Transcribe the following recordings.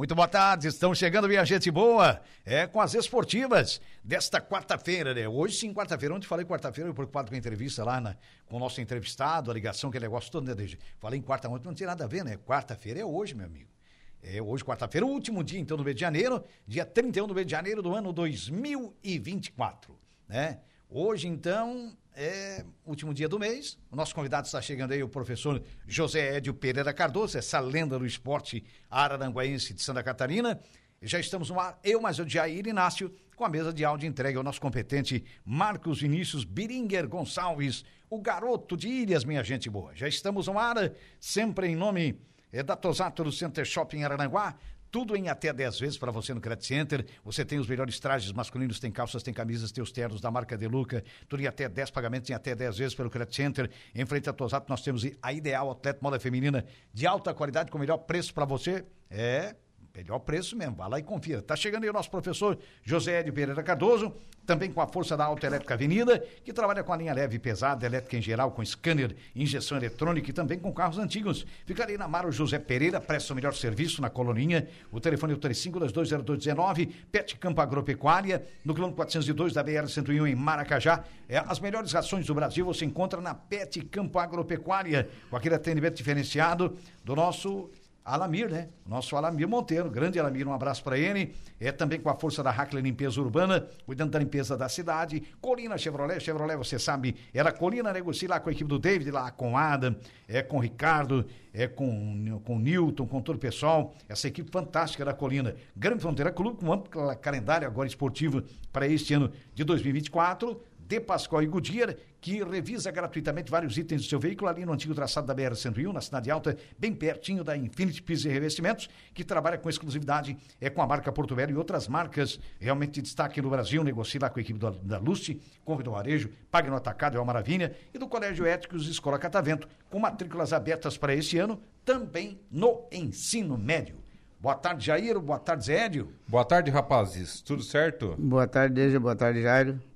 Muito boa tarde, estão chegando minha gente boa, é com as esportivas desta quarta-feira, né? Hoje sim, quarta-feira, ontem falei quarta-feira, eu preocupado com a entrevista lá na, com o nosso entrevistado, a ligação, aquele negócio todo, né, desde, Falei em quarta ontem, não tinha nada a ver, né? Quarta-feira é hoje, meu amigo. É hoje, quarta-feira, o último dia, então, do mês de janeiro, dia 31 do mês de janeiro do ano 2024, né? Hoje, então, é último dia do mês. O nosso convidado está chegando aí, o professor José Edio Pereira Cardoso, essa lenda do esporte araranguaense de Santa Catarina. Já estamos no ar, eu, mas o Jair Inácio, com a mesa de áudio entregue ao nosso competente Marcos Vinícius Biringer Gonçalves, o garoto de Ilhas, minha gente boa. Já estamos no ar, sempre em nome é, da Tosato do Center Shopping Araranguá, tudo em até 10 vezes para você no Credit Center. Você tem os melhores trajes masculinos, tem calças, tem camisas, tem os ternos da marca Deluca. Tudo em até 10 pagamentos em até 10 vezes pelo Credit Center. Em frente a Tosato, nós temos a Ideal Atleta Moda Feminina de alta qualidade com o melhor preço para você. É Melhor preço mesmo, vá lá e confira. Tá chegando aí o nosso professor José Edio Pereira Cardoso, também com a força da Autoelétrica Avenida, que trabalha com a linha leve e pesada, elétrica em geral, com scanner, injeção eletrônica e também com carros antigos. Fica ali na Maro José Pereira, presta o melhor serviço na coloninha. O telefone é o 35220219, Pet Campo Agropecuária, no quilômetro 402 da BR-101 em Maracajá. É, as melhores rações do Brasil você encontra na Pet Campo Agropecuária, com aquele atendimento diferenciado do nosso Alamir, né? Nosso Alamir Monteiro, grande Alamir, um abraço para ele. É também com a força da Hackler Limpeza Urbana, cuidando da limpeza da cidade. Colina Chevrolet, Chevrolet, você sabe, era Colina, negocia lá com a equipe do David, lá com Adam, é com o Ricardo, é com, com o Newton, com todo o pessoal. Essa equipe fantástica da Colina. Grande Fronteira Clube, com um amplo calendário agora esportivo para este ano de 2024 de Pascoal e Goodyear, que revisa gratuitamente vários itens do seu veículo ali no antigo traçado da BR-101, na Cidade Alta, bem pertinho da Infinity Pisos e Revestimentos, que trabalha com exclusividade é com a marca Porto Velho e outras marcas realmente de destaque no Brasil. Negocie lá com a equipe do, da Luste, Conve do Varejo, Pague no Atacado, é uma maravilha, e do Colégio Éticos Escola Catavento, com matrículas abertas para esse ano, também no ensino médio. Boa tarde, Jair. Boa tarde, Zé Édio. Boa tarde, rapazes. Tudo certo? Boa tarde, Deja. Boa tarde, Jairo.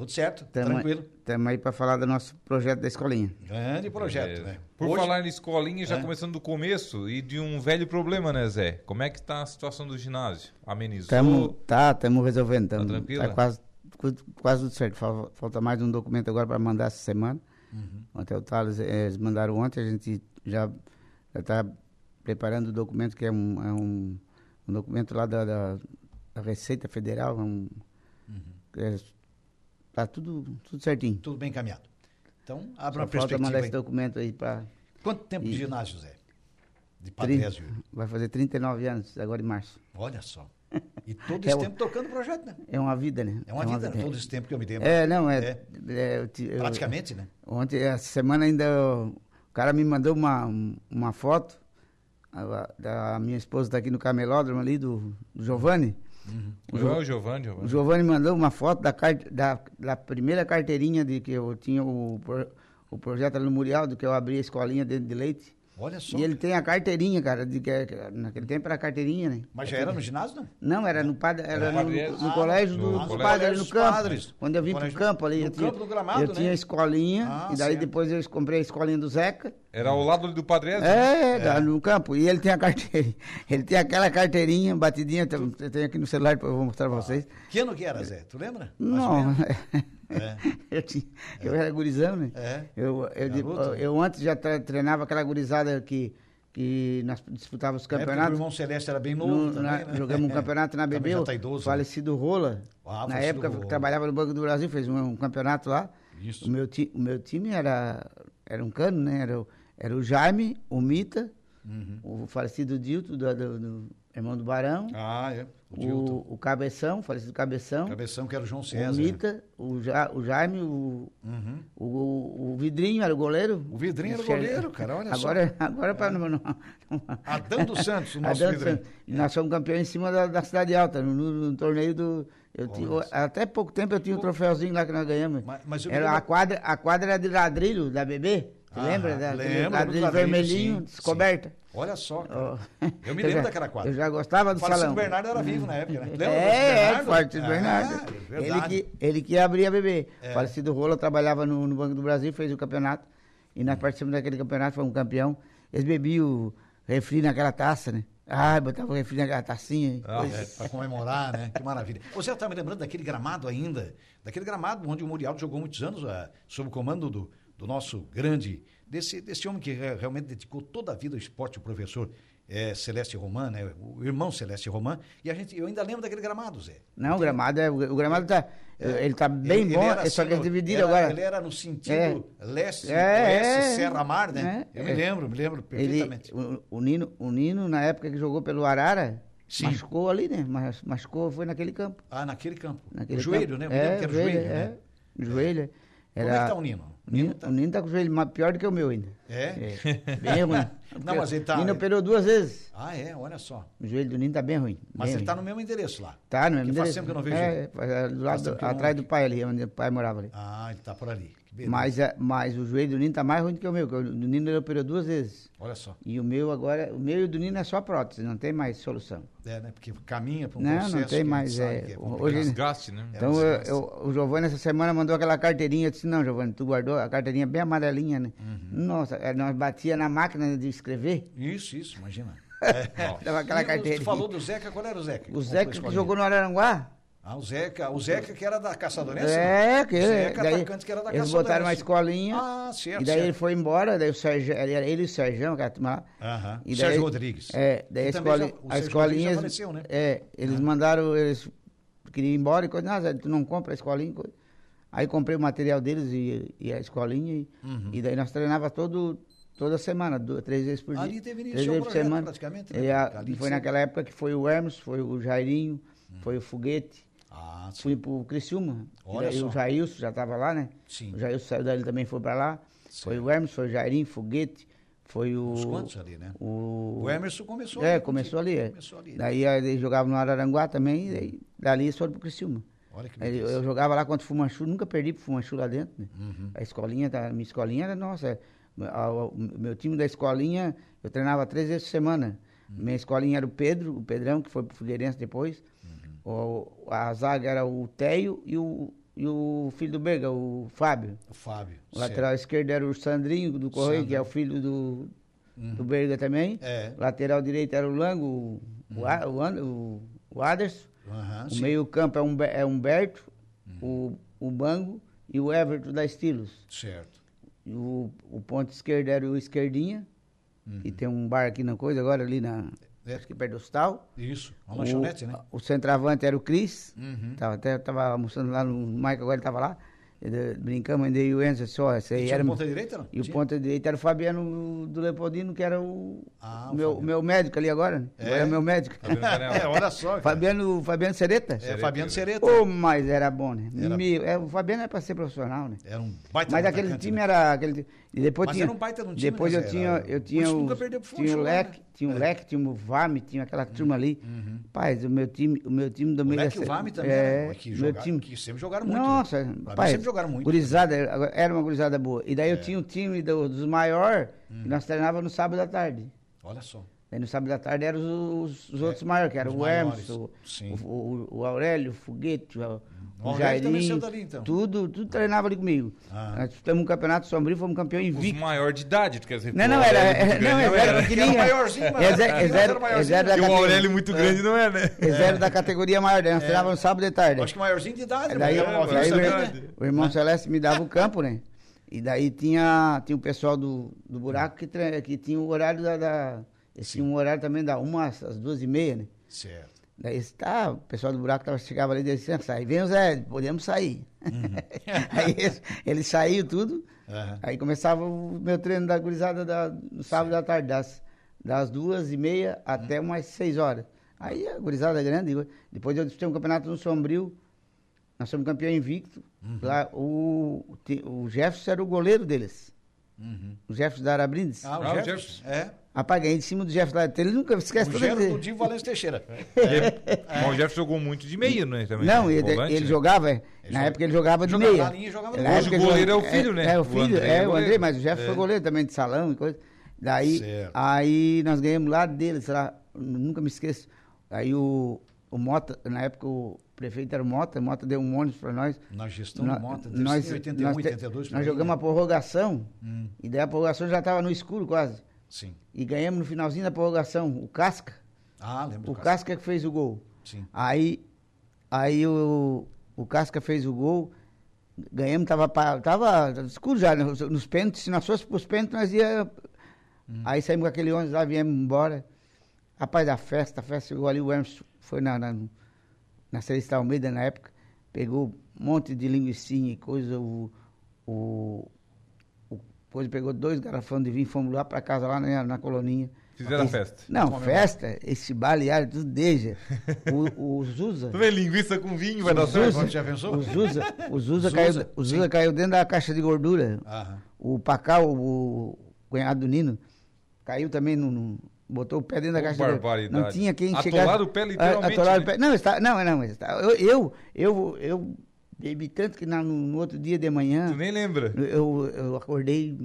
Tudo certo, tamo, tranquilo. Estamos aí para falar do nosso projeto da escolinha. Grande projeto, é. né? Por Hoje... falar em escolinha, já é. começando do começo, e de um velho problema, né, Zé? Como é que está a situação do ginásio? Amenizou? Tamo, tá, estamos resolvendo. Tamo, tá tranquilo? Tá quase, quase tudo certo. Falta mais um documento agora para mandar essa semana. Uhum. Ontem o Thales, eh, eles mandaram ontem, a gente já está preparando o documento, que é um, é um, um documento lá da, da, da Receita Federal, um, uhum. é, Tá tudo, tudo certinho. Tudo bem encaminhado. Então, abre Só uma perspectiva. mandar aí. esse documento aí para. Quanto tempo e... de ginásio, Zé? De Padrésio? Vai fazer 39 anos, agora em março. Olha só. E todo esse é tempo tocando o projeto, né? É uma vida, né? É uma, é uma vida, vida, todo esse tempo que eu me dei. É, não, é. é. é eu, Praticamente, né? Ontem, essa semana ainda, o cara me mandou uma, uma foto a, da minha esposa está aqui no camelódromo ali, do, do Giovanni. Uhum. O, jo o Giovanni, Giovanni. O Giovanni mandou uma foto da, da, da primeira carteirinha de que eu tinha o, o projeto no Murialdo, que eu abri a escolinha dentro de leite. Olha só. E ele tem a carteirinha, cara. De, que, naquele tempo era carteirinha, né? Mas já era no ginásio, não? Não, era no, padre, era é, no, no, no ah, colégio do, dos padres, no campo. Padres. Quando eu vim colégio, pro campo ali. No eu campo, tinha, no gramado, Eu né? tinha a escolinha, ah, e daí certo. depois eu comprei a escolinha do Zeca. Era ao lado do Padre Ezio? É, é, no campo. E ele tem a carteirinha. Ele tem aquela carteirinha batidinha, eu tenho aqui no celular, eu vou mostrar pra ah. vocês. Que ano que era, Zé? Tu lembra? Não. É. eu, tinha, é. eu era gurizão, né? É. Eu, eu, eu, eu, antes já treinava aquela gurizada que que nós disputávamos campeonatos. o irmão Celeste era bem novo no, também, na, né? Jogamos um campeonato na Bebeu, tá idoso, falecido né? Rola. Ah, na época Rola. trabalhava no Banco do Brasil, fez um, um campeonato lá. Isso. O meu, ti, o meu time era, era um cano, né? Era, era o Jaime, o Mita, uhum. o falecido Dilto do, do, do, irmão do Barão. Ah, é. O, o, o Cabeção, falecido Cabeção. Cabeção, que era o João César. O Mita, o, ja, o Jaime, o, uhum. o, o, Vidrinho era o goleiro. O Vidrinho era o goleiro, cara, olha agora, só. Agora, para não, não, Adão dos Santos, o nosso Adão Vidrinho. Santos. E nós somos campeões em cima da, da Cidade Alta, no, no, no torneio do... Tinha, até pouco tempo eu tinha um troféuzinho lá que nós ganhamos. Mas, mas era a, quadra, a quadra era de ladrilho da bebê. Ah, lembra? Da, lembro, ladrilho vermelhinho, sim, descoberta. Sim. Olha só, cara. Oh. Eu me lembro já, daquela quadra. Eu já gostava do Falecido salão. Bernardo era vivo na época, né? Lembra é, é, Falecido Bernardo. É, ele, que, ele que abria bebê. É. Falecido Rola trabalhava no, no, Banco do Brasil, fez o campeonato. E nós participamos daquele campeonato, foi um campeão. Eles bebiam refri naquela taça, né? Ah, botava o refri naquela tacinha. Ah, é, pra comemorar, né? Que maravilha. Você está me lembrando daquele gramado ainda, daquele gramado onde o Murialdo jogou muitos anos, uh, sob o comando do, do nosso grande, desse, desse homem que realmente dedicou toda a vida ao esporte, o professor é, Celeste Roman, né? O irmão Celeste Roman. E a gente, eu ainda lembro daquele gramado, Zé. Não, o gramado, é, o gramado tá, é, ele tá bem ele, bom, ele assim, só que é dividido agora. Ele era no sentido é. leste, é, oeste, é. Serra Mar, né? É, eu me lembro, me lembro perfeitamente. Ele, o, o, Nino, o Nino, na época que jogou pelo Arara, Sim. machucou ali, né? Mas, machucou, foi naquele campo. Ah, naquele campo. Naquele o joelho, campo. né? Eu é, que era joelho, joelho, né? É, joelho. Era... Como é que tá o Nino? O Nino, tá... o Nino tá com o joelho pior do que o meu ainda. É? é bem ruim. Não, mas ele tá... O Nino operou duas vezes. Ah, é? Olha só. O joelho do Nino tá bem ruim. Mas bem ele ruim. tá no mesmo endereço lá. Tá no mesmo endereço. Faz tempo que eu não vejo é, ele. É, do lado, atrás do pai ali, onde o pai morava ali. Ah, ele tá por ali. Mas, é, mas o joelho do Nino tá mais ruim do que o meu. O do Nino ele operou duas vezes. Olha só. E o meu agora, o meu e o do Nino é só prótese, não tem mais solução. É, né? Porque caminha para um não, processo. Não, tem mais. É, é hoje, desgaste, né? Então, é eu, eu, o Giovanni essa semana mandou aquela carteirinha. Eu disse: Não, Giovanni, tu guardou a carteirinha bem amarelinha, né? Uhum. Nossa, é, nós batia na máquina de escrever. Isso, isso, imagina. É. Dava aquela carteirinha. Tu falou do Zeca, qual era o Zeca? O Zeca que jogou no Araranguá. Ah, o Zeca, o Zeca que era da Caçadorense? É, que, o Zeca, daí, atacante que era da Eles botaram uma escolinha. Ah, certo. E daí certo. ele foi embora, daí o Sérgio, ele, e o Sérgio, que. Aham. E Sérgio Rodrigues. É, daí a, escola, já, a escolinha. Faleceu, né? É, eles ah. mandaram, eles queriam ir embora e coisa, não, tu não compra a escolinha. Coisa. Aí comprei o material deles e, e a escolinha, e, uhum. e daí nós treinava todo, toda semana, duas, três vezes por dia. Ali teve três vezes por semana. praticamente, né? E a, foi naquela época que foi o Hermes, foi o Jairinho, hum. foi o Foguete. Ah, sim. Fui pro Criciúma. Olha e só. o Jailson já estava lá, né? Sim. O Jailson saiu dali também foi para lá. Sim. Foi o Hermes, foi o Jairinho, Foguete, foi o... Os quantos ali, né? O, o Emerson começou É, ali, começou ali, é. Começou ali. Daí ele jogava no Araranguá também, e daí, dali eles foram pro Criciúma. Olha que eu, eu jogava lá contra o Fumanchu, nunca perdi pro Fumanchu lá dentro, né? Uhum. A escolinha, a minha escolinha era, nossa, o meu time da escolinha, eu treinava três vezes por semana. Uhum. Minha escolinha era o Pedro, o Pedrão, que foi pro Figueirense depois. O, a zaga era o Teio e o, e o filho do Berga, o Fábio. O Fábio. O lateral esquerdo era o Sandrinho do Correio, que é o filho do, uhum. do Berga também. É. Lateral direito era o Lango, o, uhum. o, o Aderson. Uhum, o meio-campo é, um, é Humberto, o, o Bango e o Everton da Estilos. Certo. O, o ponto esquerdo era o Esquerdinha, e tem um bar aqui na coisa agora, ali na. É. Acho que perto do hospital. Isso, uma lanchonete, né? O centroavante era o Cris. Uhum. Tava, até tava almoçando lá no Mike, agora ele tava lá. Brincamos ainda e o Enzo só. Esse aí e era, o ponta direita, não? E o ponta direita era o Fabiano do Leopoldino, que era o, ah, o meu, meu médico ali agora. É, agora é meu médico. é, olha só. Cara. Fabiano, Fabiano Sereta? É, Fabiano Sereta. Oh, mas era bom, né? Era... Meu, é, o Fabiano era para ser profissional, né? Era um baita Mas aquele time né? era. Aquele, e depois mas tinha, era um baita no time, Depois né, eu tinha, eu tinha, os, nunca perdeu pro tinha o Leque, né? tinha o Leque, tinha o Vame, tinha aquela turma ali. Uhum. Paz, o meu time, o meu time do o meio Leque e o Vame também, é, né? que, meu jogaram, time. que sempre jogaram muito. Nossa, né? pai, sempre jogaram muito. Gurizada, era uma gurizada boa. E daí É. eu tinha um time do- dos maiores, Hum. que nós treinávamos no sábado à tarde. Olha só. Daí no sábado à tarde eram os, os- os outros maiores, que eram o Hermes, o, o, o- Aurélio, o Foguete, o, O o Aurélio também Jairinho, saiu dali, então. tudo, tudo treinava ali comigo. Ah. Nós disputamos um campeonato sombrio, fomos campeão Os invicto. maior de idade, tu quer dizer? Não, não, era, era, não, eram era. Era maiorzinho, mas Eles era era maiorzinho. eles eram da E o Aurélio muito grande não é, né? Eram da categoria maior, daí nós treinávamos no sábado de tarde. Acho que maiorzinho de idade, Daí, né? Era o, irmão, né? o irmão Celeste me dava o campo, né? E daí tinha, tinha o pessoal do, do buraco que, que tinha o horário da. da eles tinham um horário também da uma às às duas e meia, né? Certo. Daí tá, o pessoal do buraco tava, chegava ali e dizia assim, sai, vem o Zé, podemos sair. aí eles, eles saíam tudo, Aham. aí começava o meu treino da gurizada da, no sábado da tarde, das, das duas e meia até umas seis horas. Aí a gurizada grande. Depois eu disputei um campeonato no Sombrio. Nós somos campeão invicto. Uhum. Lá, o, o Jefferson era o goleiro deles. Uhum. O Jefferson da Arabrindes. Ah, o ah, Jefferson. É. Rapaz, ganhei de cima do Jefferson lá. Ele nunca esquece o Jefferson do Divo Valência Teixeira. É. É. o Jefferson jogou muito de meio, né? Também, não, né? ele, Volante, ele né? jogava. Ele na joga... época ele jogava de jogava meia. Linha, jogava Hoje o goleiro é o filho, né? É, o filho, o é, o André, mas o Jefferson foi goleiro também de salão e coisa. Daí, certo. aí nós ganhamos lá dele, sei lá, nunca me esqueço. Aí o, o Mota, na época o prefeito era o Mota, o Mota deu um ônibus para nós. Na gestão do Mota, nós, 81, nós, 82. Nós jogamos a prorrogação, hum. e daí a prorrogação já estava no escuro quase. Sim. E ganhamos no finalzinho da prorrogação, o Casca. Ah, lembro. O Casca. Casca que fez o gol. Sim. Aí, aí o, o Casca fez o gol, ganhamos, tava, tava escuro já, nos, nos pênaltis, se nós fôssemos para os pênaltis, nós ia Hum. Aí saímos com aquele ônibus lá, viemos embora. Rapaz, a festa, a festa chegou ali, o Hermes foi na, na, na Celeste Almeida na época, pegou um monte de linguiçinha e coisa, o, o depois pegou dois garrafões de vinho, fomos lá para casa, lá na, na coloninha. Fizeram a festa? Não, festa, esse baleário, tudo deixa. O, o Zuza. Tu vê linguiça com vinho, vai dar certo? Já pensou? O Zuza, o Zuza, Zuza caiu, o Zuza caiu dentro da caixa de gordura. Aham. O Pacau, o cunhado do Nino, Caiu também no, no botou o pé dentro da caixa barbaridade. Não tinha quem chegar. Atolar o pé literalmente. Atolar né? o pé. Não, está, não, não, está, eu, eu, eu, eu bebi tanto que no, no, outro dia de manhã. Tu nem lembra? Eu, eu acordei.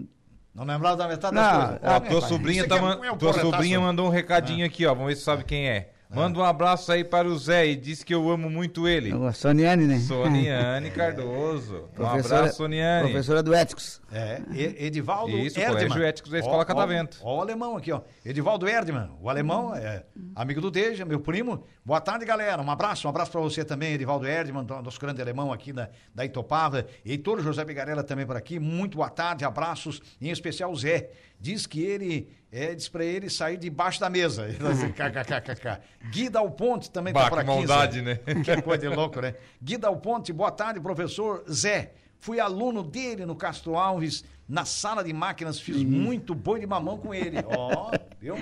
Não lembrava da metade das coisas. Ó, tua sobrinha, tá, é, é tua sobrinha mandou um recadinho ah. aqui, ó. Vamos ver se sabe quem é. Manda um abraço aí para o Zé e diz que eu amo muito ele. A Soniane, né? Soniane Cardoso. Um abraço, Soniane. Professora do Éticos. É, Edivaldo Isso, Erdmann. Colégio Éticos da Escola ó, Catavento. Ó, ó, o alemão aqui, ó. Edivaldo Erdmann. O alemão é amigo do Deja, meu primo. Boa tarde, galera. Um abraço, um abraço para você também, Edivaldo Erdmann, nosso grande alemão aqui da, da Itopava. Heitor José Bigarella também por aqui. Muito boa tarde, abraços. Em especial o Zé. Diz que ele é, diz pra ele sair debaixo da mesa. Assim, kkkk. Gui Dal Ponte também bah, tá por aqui. Que maldade, né? Que coisa de louco, né? Gui Dal Ponte, boa tarde, professor Zé. Fui aluno dele no Castro Alves, na sala de máquinas, fiz uhum. muito boi de mamão com ele. Ó, oh, viu?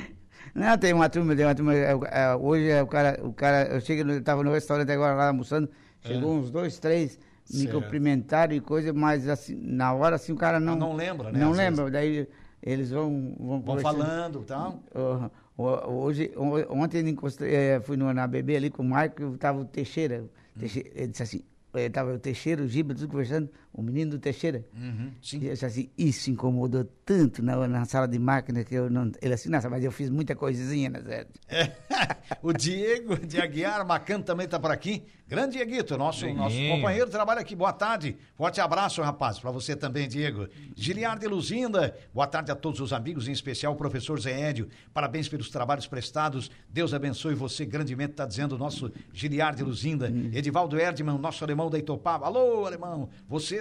Não, tem uma turma, tem uma turma. É, é, hoje é o cara, o cara, eu cheguei, eu tava no restaurante agora lá almoçando, chegou é. uns dois, três, me cumprimentaram e coisa, mas assim, na hora assim o cara não. Ah, não lembra, né? Não lembra, daí eles vão vão, vão falando e tal. Hoje, ontem encostei, é, fui no, na BB ali com o Marco, tava o Teixeira, Teixeira ele disse assim, estava é, o Teixeira, o Giba, tudo conversando, o menino do Teixeira. Uhum, sim. E eu disse assim, isso incomodou tanto na, na sala de máquina que eu não. Ele assim, nossa, mas eu fiz muita coisinha, né, Zé? É. o Diego de Aguiar Macan também está por aqui. Grande Dieguito, nosso, nosso companheiro trabalha aqui. Boa tarde. Forte abraço, rapaz, para você também, Diego. Giliardo Luzinda, boa tarde a todos os amigos, em especial o professor Zé Édio. Parabéns pelos trabalhos prestados. Deus abençoe você grandemente, está dizendo o nosso Giliardo Luzinda. Hum. Edivaldo Erdmann, nosso alemão da Itopava. Alô, alemão,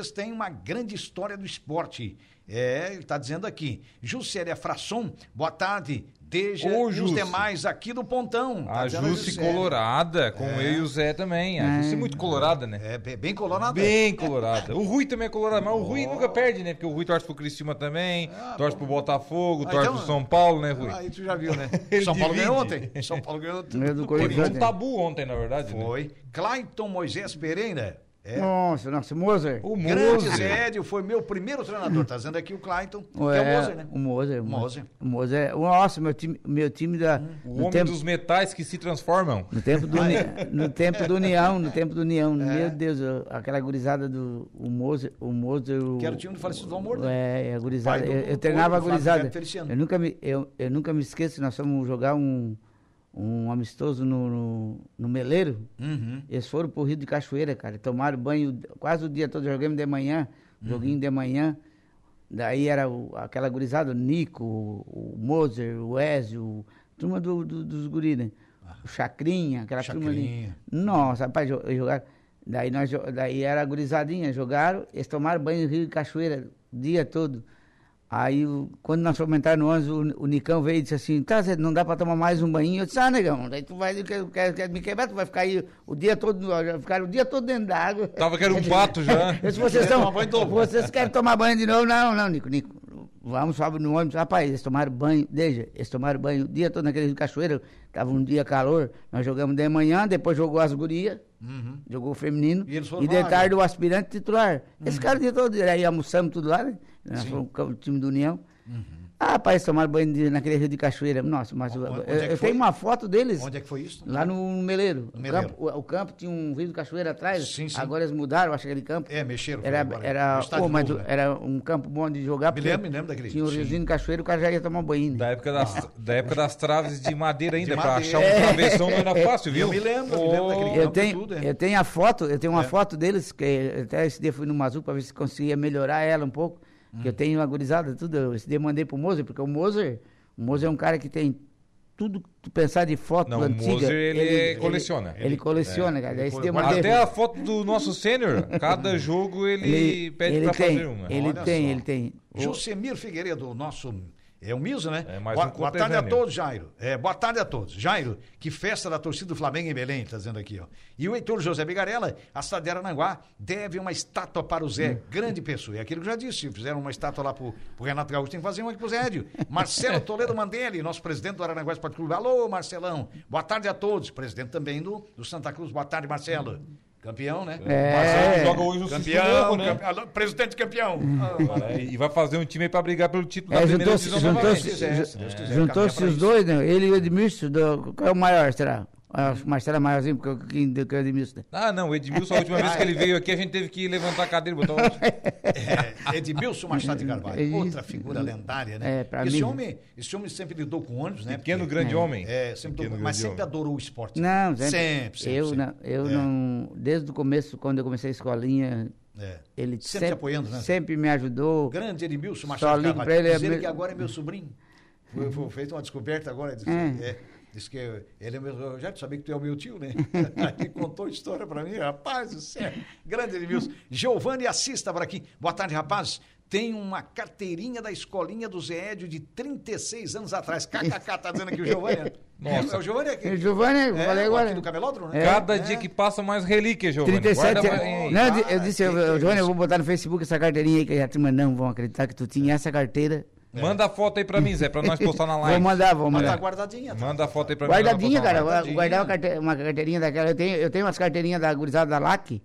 vocês têm uma grande história do esporte. É, ele está dizendo aqui. Juscelia Frasson, boa tarde. Deja Ô, e os demais aqui do Pontão. Tá a Jusce colorada, com é. eu e o Zé também. A é. Jusce é muito colorada, né? É, bem colorada. Bem colorada. O Rui também é colorado, mas o Rui nunca perde, né? Porque o Rui torce pro Criciúma também, ah, torce pro Botafogo, ah, torce então, pro São Paulo, né, Rui? Aí tu já viu, né? São Paulo ganhou ontem. São Paulo ganhou ontem. Foi um tabu ontem, na verdade. Né? Foi. Né? Clayton Moisés Pereira é. Nossa, nossa, Moser. O Grande Zédio foi meu primeiro treinador. Tá dizendo aqui o Clayton, que é, o Moser, né? O Moser. O Moser. O Moser. Nossa, meu time, meu time da. Hum. O homem tempo, dos metais que se transformam. No tempo do, é? no tempo do União, no tempo do União. É. Meu Deus, aquela gurizada do o Moser. O Moser o, que era o time do falecido do Amor, né? É, é a gurizada. Do, eu, eu treinava a gurizada. Eu nunca, me, eu, eu nunca me esqueço, nós fomos jogar um um amistoso no, no, no Meleiro. Uhum. Eles foram pro Rio de Cachoeira, cara. Tomaram banho quase o dia todo. Jogamos de manhã, uhum. joguinho de manhã. Daí era o, aquela gurizada, o Nico, o, o Moser, o Ezio, turma do, do, dos guris, né? Ah. O Chacrinha, aquela Chacrinha. turma ali. Nossa, rapaz, jogaram. Daí, nós, daí era a gurizadinha, jogaram, eles tomaram banho no Rio de Cachoeira o dia todo. Aí, quando nós fomos entrar no ônibus, o, o, Nicão veio e disse assim, tá, Zé, não dá pra tomar mais um banho? Eu disse, ah, negão, daí tu vai, quer, quer, quer me quebrar, tu vai ficar aí o dia todo, ficar o dia todo dentro d'água. Tava que era um pato já. se vocês, tão, vocês querem tomar banho de novo? Não, não, Nico, Nico, vamos, sobe no ônibus. Rapaz, eles tomaram banho, deixa, eles tomaram banho o dia todo naquele rio cachoeira, tava um dia calor, nós jogamos de manhã, depois jogou as gurias, uhum. jogou o feminino, e, e de tarde o aspirante titular. Uhum. Esse cara o dia todo, aí almoçamos tudo lá, né? Nós fomos o time do União. Uhum. Ah, rapaz, tomaram banho de, naquele rio de cachoeira. Nossa, mas eu, é eu tenho uma foto deles. Onde é que foi isso? Lá no Meleiro. No Meleiro. O, campo, o, o, campo, tinha um rio de cachoeira atrás. Sim, sim. Agora eles mudaram, acho que aquele campo. É, mexeram. Era, era, oh, mas novo, né? era um campo bom de jogar. Me lembro, me lembro daquele. Tinha um riozinho de cachoeira, o cara já ia tomar banho. Né? Da época das, ah. da época das traves de madeira ainda, para achar um travessão não era fácil, viu? Eu me lembro, oh. me lembro daquele eu tenho, tudo, é. Eu tenho a foto, eu tenho uma é. foto deles, que até esse dia fui no Mazu para ver se conseguia melhorar ela um pouco. Que eu tenho agorizada, tudo. Esse dia mandei pro Moser, porque o Moser, o Moser é um cara que tem tudo tu pensar de foto não, antiga. O Moser, ele, ele coleciona. Ele, ele coleciona, é, cara. Ele Esse mandei... Até a foto do nosso sênior, cada jogo ele, ele pede ele pra tem, fazer uma. Ele Olha tem, só. ele tem. Josemir Figueiredo, nosso é o Miso, né? É boa, um boa tarde a todos, Jairo. É, boa tarde a todos. Jairo, que festa da torcida do Flamengo em Belém, tá dizendo aqui, ó. E o Heitor José Bigarella, a cidade de Arananguá, deve uma estátua para o Zé, hum. grande pessoa. É aquilo que eu já disse, fizeram uma estátua lá pro, pro Renato Gaúcho, tem que fazer uma aqui pro Zé Édio. Marcelo Toledo Mandelli, nosso presidente do Arananguá Esporte Clube. Alô, Marcelão. Boa tarde a todos. Presidente também do, do Santa Cruz. Boa tarde, Marcelo. Campeão, né? É. joga hoje no campeão, novo, né? Campeão, presidente campeão. Ah, e vai fazer um time para brigar pelo título é, da primeira divisão Juntou-se juntou os dois, né? Ele e o Edmilson, do, qual é o maior, será? Acho que o Marcelo é maiorzinho porque o que o Edmilson. Ah, não, o Edmilson, a última vez que ele veio aqui, a gente teve que levantar a cadeira e botar é, Edmilson Machado de Carvalho, outra figura lendária, né? É, pra esse, mim... homem, esse homem sempre lidou com ônibus, né? Pequeno, porque, grande é, homem. É, sempre Pequeno, mas sempre homem. adorou o esporte. Não, sempre. sempre, sempre eu sempre. Não, eu é. não. Desde o começo, quando eu comecei a escolinha, é. Ele sempre, sempre apoiando, né? Sempre me ajudou. Grande Edmilson Machado de Carvalho. Pra ele, Diz ele que agora é meu sobrinho. Foi, foi feita uma descoberta agora. É. é. Disse que ele é meu. Já sabia que tu é o meu tio, né? Aí contou a história para mim, rapaz do céu. Grande Edmilson. Giovanni assista para aqui. Boa tarde, rapaz. Tem uma carteirinha da escolinha do Zé Édio de 36 anos atrás. KKK tá dizendo aqui o Giovanni. Nossa. É, o Giovanni aqui. O Giovanni, é, falei agora. Aqui do camelódromo, né? Cada é. dia que passa mais relíquia, Giovanni. 37 anos. Não, eu disse, ah, Giovanni, eu vou botar no Facebook essa carteirinha aí que a turma não vão acreditar que tu tinha essa carteira. É. Manda a foto aí pra mim, Zé, pra nós postar na live. Vou mandar, vou mandar. Tá guardadinha. Tá? Manda a foto aí pra mim. Guardadinha, cara. Guardadinha. Guardar uma, carte... uma carteirinha daquela. Eu tenho, eu tenho umas carteirinhas da gurizada da LAC,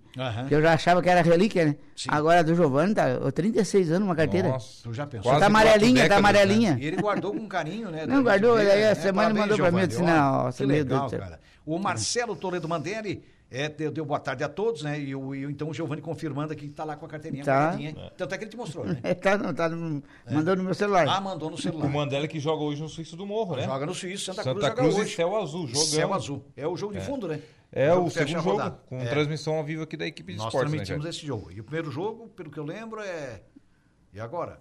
que eu já achava que era relíquia, né? Sim. Agora do Giovanni, tá? Eu 36 anos uma carteira. Nossa, tu já pensou? Quase tá amarelinha, tá décadas, tá amarelinha. Né? E ele guardou com carinho, né? Não, guardou, aí a semana mandou pra mim, eu disse, não, que legal, cara. O Marcelo Toledo Mandelli é, deu, deu, boa tarde a todos, né? E, o, e então o Giovanni confirmando aqui que está lá com a carteirinha. Tá. É. Tanto é que ele te mostrou, né? tá, não, tá no, é. mandou no meu celular. Ah, mandou no celular. O Mandela que joga hoje no Suíço do Morro, né? Joga no Suíço, Santa, Santa Cruz, Cruz joga hoje. e Céu Azul, jogando. Céu Azul. É o jogo de é. fundo, né? É o, o segundo jogo, com é. transmissão ao vivo aqui da equipe de Nós esportes. Nós né, transmitimos né, esse jogo. E o primeiro jogo, pelo que eu lembro, é... E agora?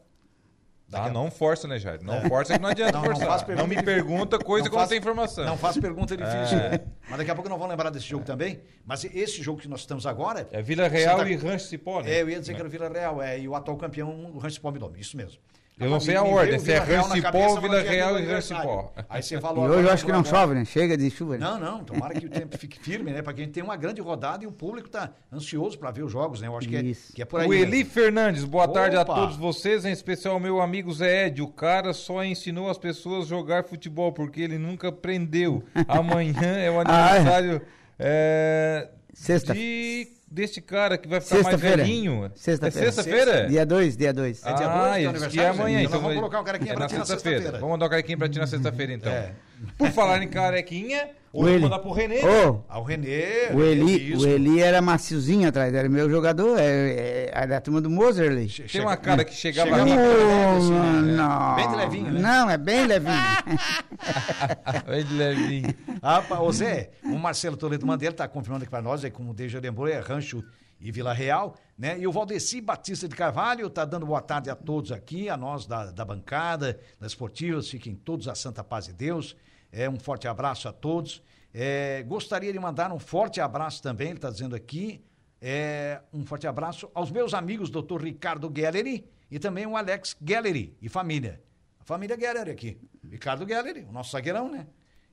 Ah, não força, né, Jair? Não é. força que não adianta não, forçar. Não, não me pergunta coisa não que eu não tenho informação. Não faço pergunta difícil. É. Mas daqui a pouco não vão lembrar desse jogo também. Mas esse jogo que nós estamos agora... É Vila Real Santa... e Rancho Cipó, né? É, eu ia dizer que era Vila Real. É, e o atual campeão, o Rancho Cipó. Isso mesmo. Eu não sei a ordem, se é Rancipó ou Vila Real e Rancipó. Aí você falou. E hoje eu acho que não chove, né? Chega de chuva. Né? Não, não, tomara que o tempo fique firme, né? Para que a gente tenha uma grande rodada e o público está ansioso para ver os jogos, né? Eu acho que é, que é por aí. O Eli mesmo. Fernandes, boa Opa. tarde a todos vocês, em especial meu amigo Zé Ed. O cara só ensinou as pessoas a jogar futebol porque ele nunca aprendeu. Amanhã é o aniversário. ah, é, Sexta. De deste cara que vai ficar mais velhinho. Sexta-feira. É sexta-feira? Dia 2, dia 2. É dia 2 ah, é dia é amanhã. Então, então vamos colocar o carequinha é pra ti na sexta-feira. Vamos mandar o carequinha pra ti na sexta-feira, então. É. Por falar em carequinha, o Eli. mandar pro René. Oh, ah, o René. O Eli, o Eli era maciozinho atrás, era meu jogador, é, é, da turma do Moserley. Tem uma cara que chegava chega ali. Oh, assim, né? não. Bem de levinho, né? Não, é bem levinho. bem de levinho. Ah, ô Zé, o Marcelo Toledo Mandela está confirmando aqui para nós, é como o Deja lembrou, é Rancho e Vila Real, né? E o Valdeci Batista de Carvalho está dando boa tarde a todos aqui, a nós da, da bancada, das esportivas, fiquem todos a santa paz de Deus. É, um forte abraço a todos. É, gostaria de mandar um forte abraço também, ele está dizendo aqui, é, um forte abraço aos meus amigos, doutor Ricardo Gelleri e também o Alex Gelleri e família. A família Gelleri aqui. Ricardo Gelleri, o nosso zagueirão, né?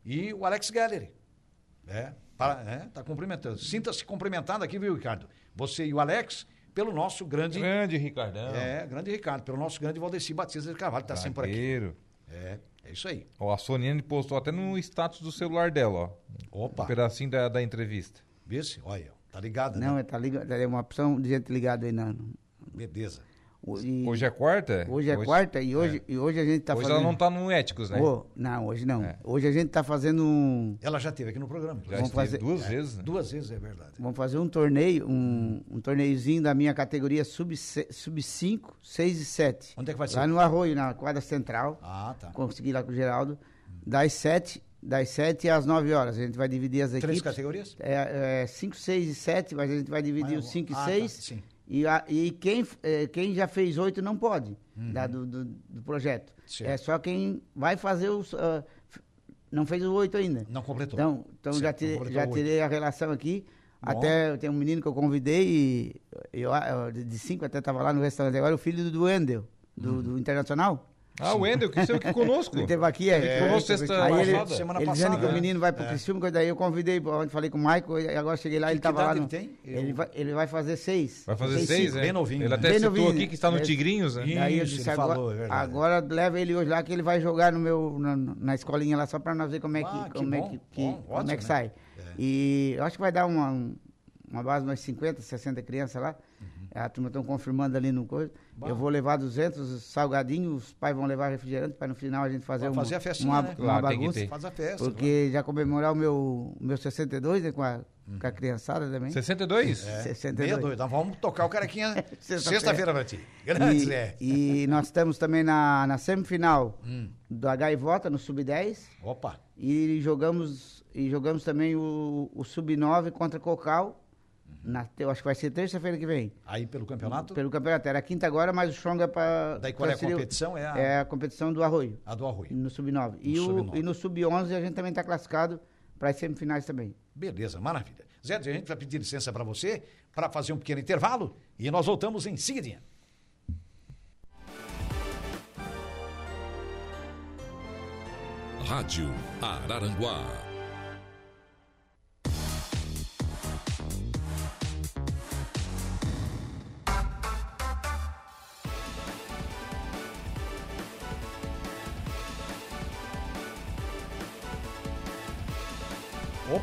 E o Alex Gelleri. É, para, é, tá cumprimentando. Sinta-se cumprimentado aqui, viu, Ricardo? Você e o Alex, pelo nosso grande. Grande Ricardão. É, grande Ricardo, pelo nosso grande Valdeci Batista de Carvalho, que tá sempre por aqui. É, é isso aí. Ó, a Soniane postou até no status do celular dela, ó. Opa. Um pedacinho da, da entrevista. Vice? Olha, tá ligado, Não, né? é, tá ligado, é uma opção de gente ligada aí, não. Beleza. E- Hoje é quarta? Hoje é quarta e hoje, e hoje a gente tá Hoje fazendo... ela não tá no Éticos, né? Ô, não, hoje não. É. Hoje a gente tá fazendo um... Ela já esteve aqui no programa. Já Vamos fazer- duas É, vezes, né? Duas vezes, é verdade. Vamos fazer um torneio, um, um torneiozinho da minha categoria sub 5, sub 5, 6 e 7. Onde é que vai ser? Lá no Arroio, na quadra central. Ah, tá. Consegui lá com o Geraldo. Das 7, das 7 às 9 horas. A gente vai dividir as Três equipes. categorias? É, 5, 6 e 7, mas a gente vai dividir Mas os 5 e ah, tá, 6. sim. E, a- e quem, eh, quem já fez 8 não pode, da- do, do, do projeto. Uhum. Certo. É só quem vai fazer os. ah, f- não fez o 8 ainda. Não completou. Então, então já, tirei, já oito. tirei a relação aqui. Bom. Até tem um menino que eu convidei, e eu, eu- de 5 até estava lá no restaurante agora, o filho do Wendel, do, Uhum. do Internacional. Ah, o Wendel, que saiu aqui conosco. Ele teve aqui, É, conversou sexta. Aí ele, passada. Semana ele dizendo passada, que o né? menino vai pro É. Criciúma, que daí eu convidei, ontem falei com o Michael, e agora cheguei lá, Que- ele que estava lá no... ele Ele, vai, ele vai fazer seis. Vai fazer seis, cinco. né? bem novinho, Ele né? até Bem citou novinho. aqui que está no É. Tigrinhos, né? Daí eu disse, ele agora, falou, é verdade. agora leva ele hoje lá que ele vai jogar no meu, na, na escolinha lá só para nós ver como é que, Ah, que como é bom, que, que- bom, como ótimo, é que né? sai. E eu acho que vai dar uma, um- uma base umas 50, 60 crianças lá. A turma estão confirmando ali no coisa. Uhum. Bom. Eu vou levar 200 salgadinhos, os pais vão levar refrigerante para no final a gente fazer, uma, fazer a festinha, uma, né? uma Claro, tem que bagunça. ter. Faz a festa. Porque já comemorar o meu, meu 62 né, com, a, com a criançada também. 62? É, 62. meia doida. Então vamos tocar o caraquinha Sexta-feira. pra ti. Grande Zé. E, nós estamos também na, na semifinal Hum. da Gaivota, no Sub-10. Opa. E jogamos, e jogamos também o, o Sub-9 contra Cocal. Na, eu acho que vai ser terça-feira que vem. Aí pelo campeonato, Pelo campeonato. Era quinta agora, mas o Strong é para. daí qual é a competição? É a, É a competição do Arroio, a do Arroio. no Sub-9. E, o- Sub-9. e no Sub-11 a gente também está classificado para as semifinais também. Beleza, maravilha. Zé, a gente vai pedir licença para você para fazer um pequeno intervalo e nós voltamos em seguida. Rádio Araranguá.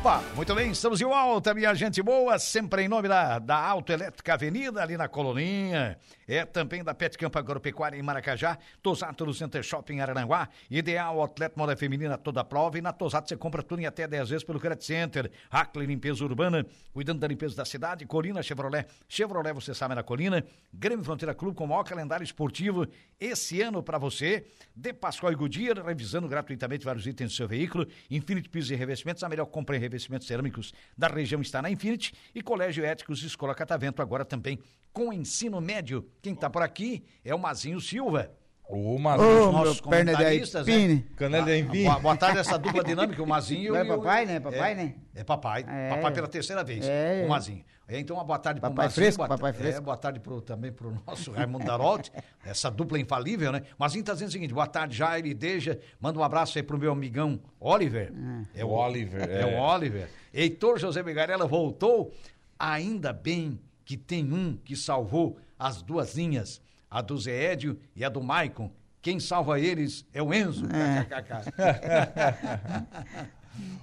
Opa, muito bem, estamos de volta, minha gente boa, sempre em nome da, da Autoelétrica Avenida, ali na Coloninha, é também da Pet Campo Agropecuária em Maracajá, Tosato no Center Shopping Araranguá, Ideal Outlet Moda Feminina toda prova e na Tosato você compra tudo em até 10 vezes pelo Credit Center, Hackley Limpeza Urbana, cuidando da limpeza da cidade, Colina Chevrolet, Chevrolet você sabe na Colina, Grêmio Fronteira Clube com o maior calendário esportivo esse ano para você, De Pascoal e Goodyear, revisando gratuitamente vários itens do seu veículo, Infinity Pisos e Revestimentos, a melhor compra em revestimentos cerâmicos da região está na Infinity e Colégio Éticos Escola Catavento agora também com ensino médio. Quem está por aqui é o Mazinho Silva. Ô, Mazinho. nossos perna de comentaristas, né? Canela de Envim. Boa, boa tarde, essa dupla dinâmica, o Mazinho Não é e o- papai, né? Papai, é, né? É papai. É. Papai pela terceira vez, É. o Mazinho. É, então, uma boa tarde para o Papai Mazinho. fresco, boa, papai é, fresco. boa tarde pro, também para o nosso Raimundo Darolt, essa dupla infalível, né? Mazinho está dizendo o seguinte, boa tarde, Jair e Deja. Manda um abraço aí pro meu amigão Oliver. É o Oliver, É, é. o Oliver. Heitor José Bigarella voltou. Ainda bem que tem um que salvou as duas linhas, a do Zé Édio e a do Maicon. Quem salva eles é o Enzo.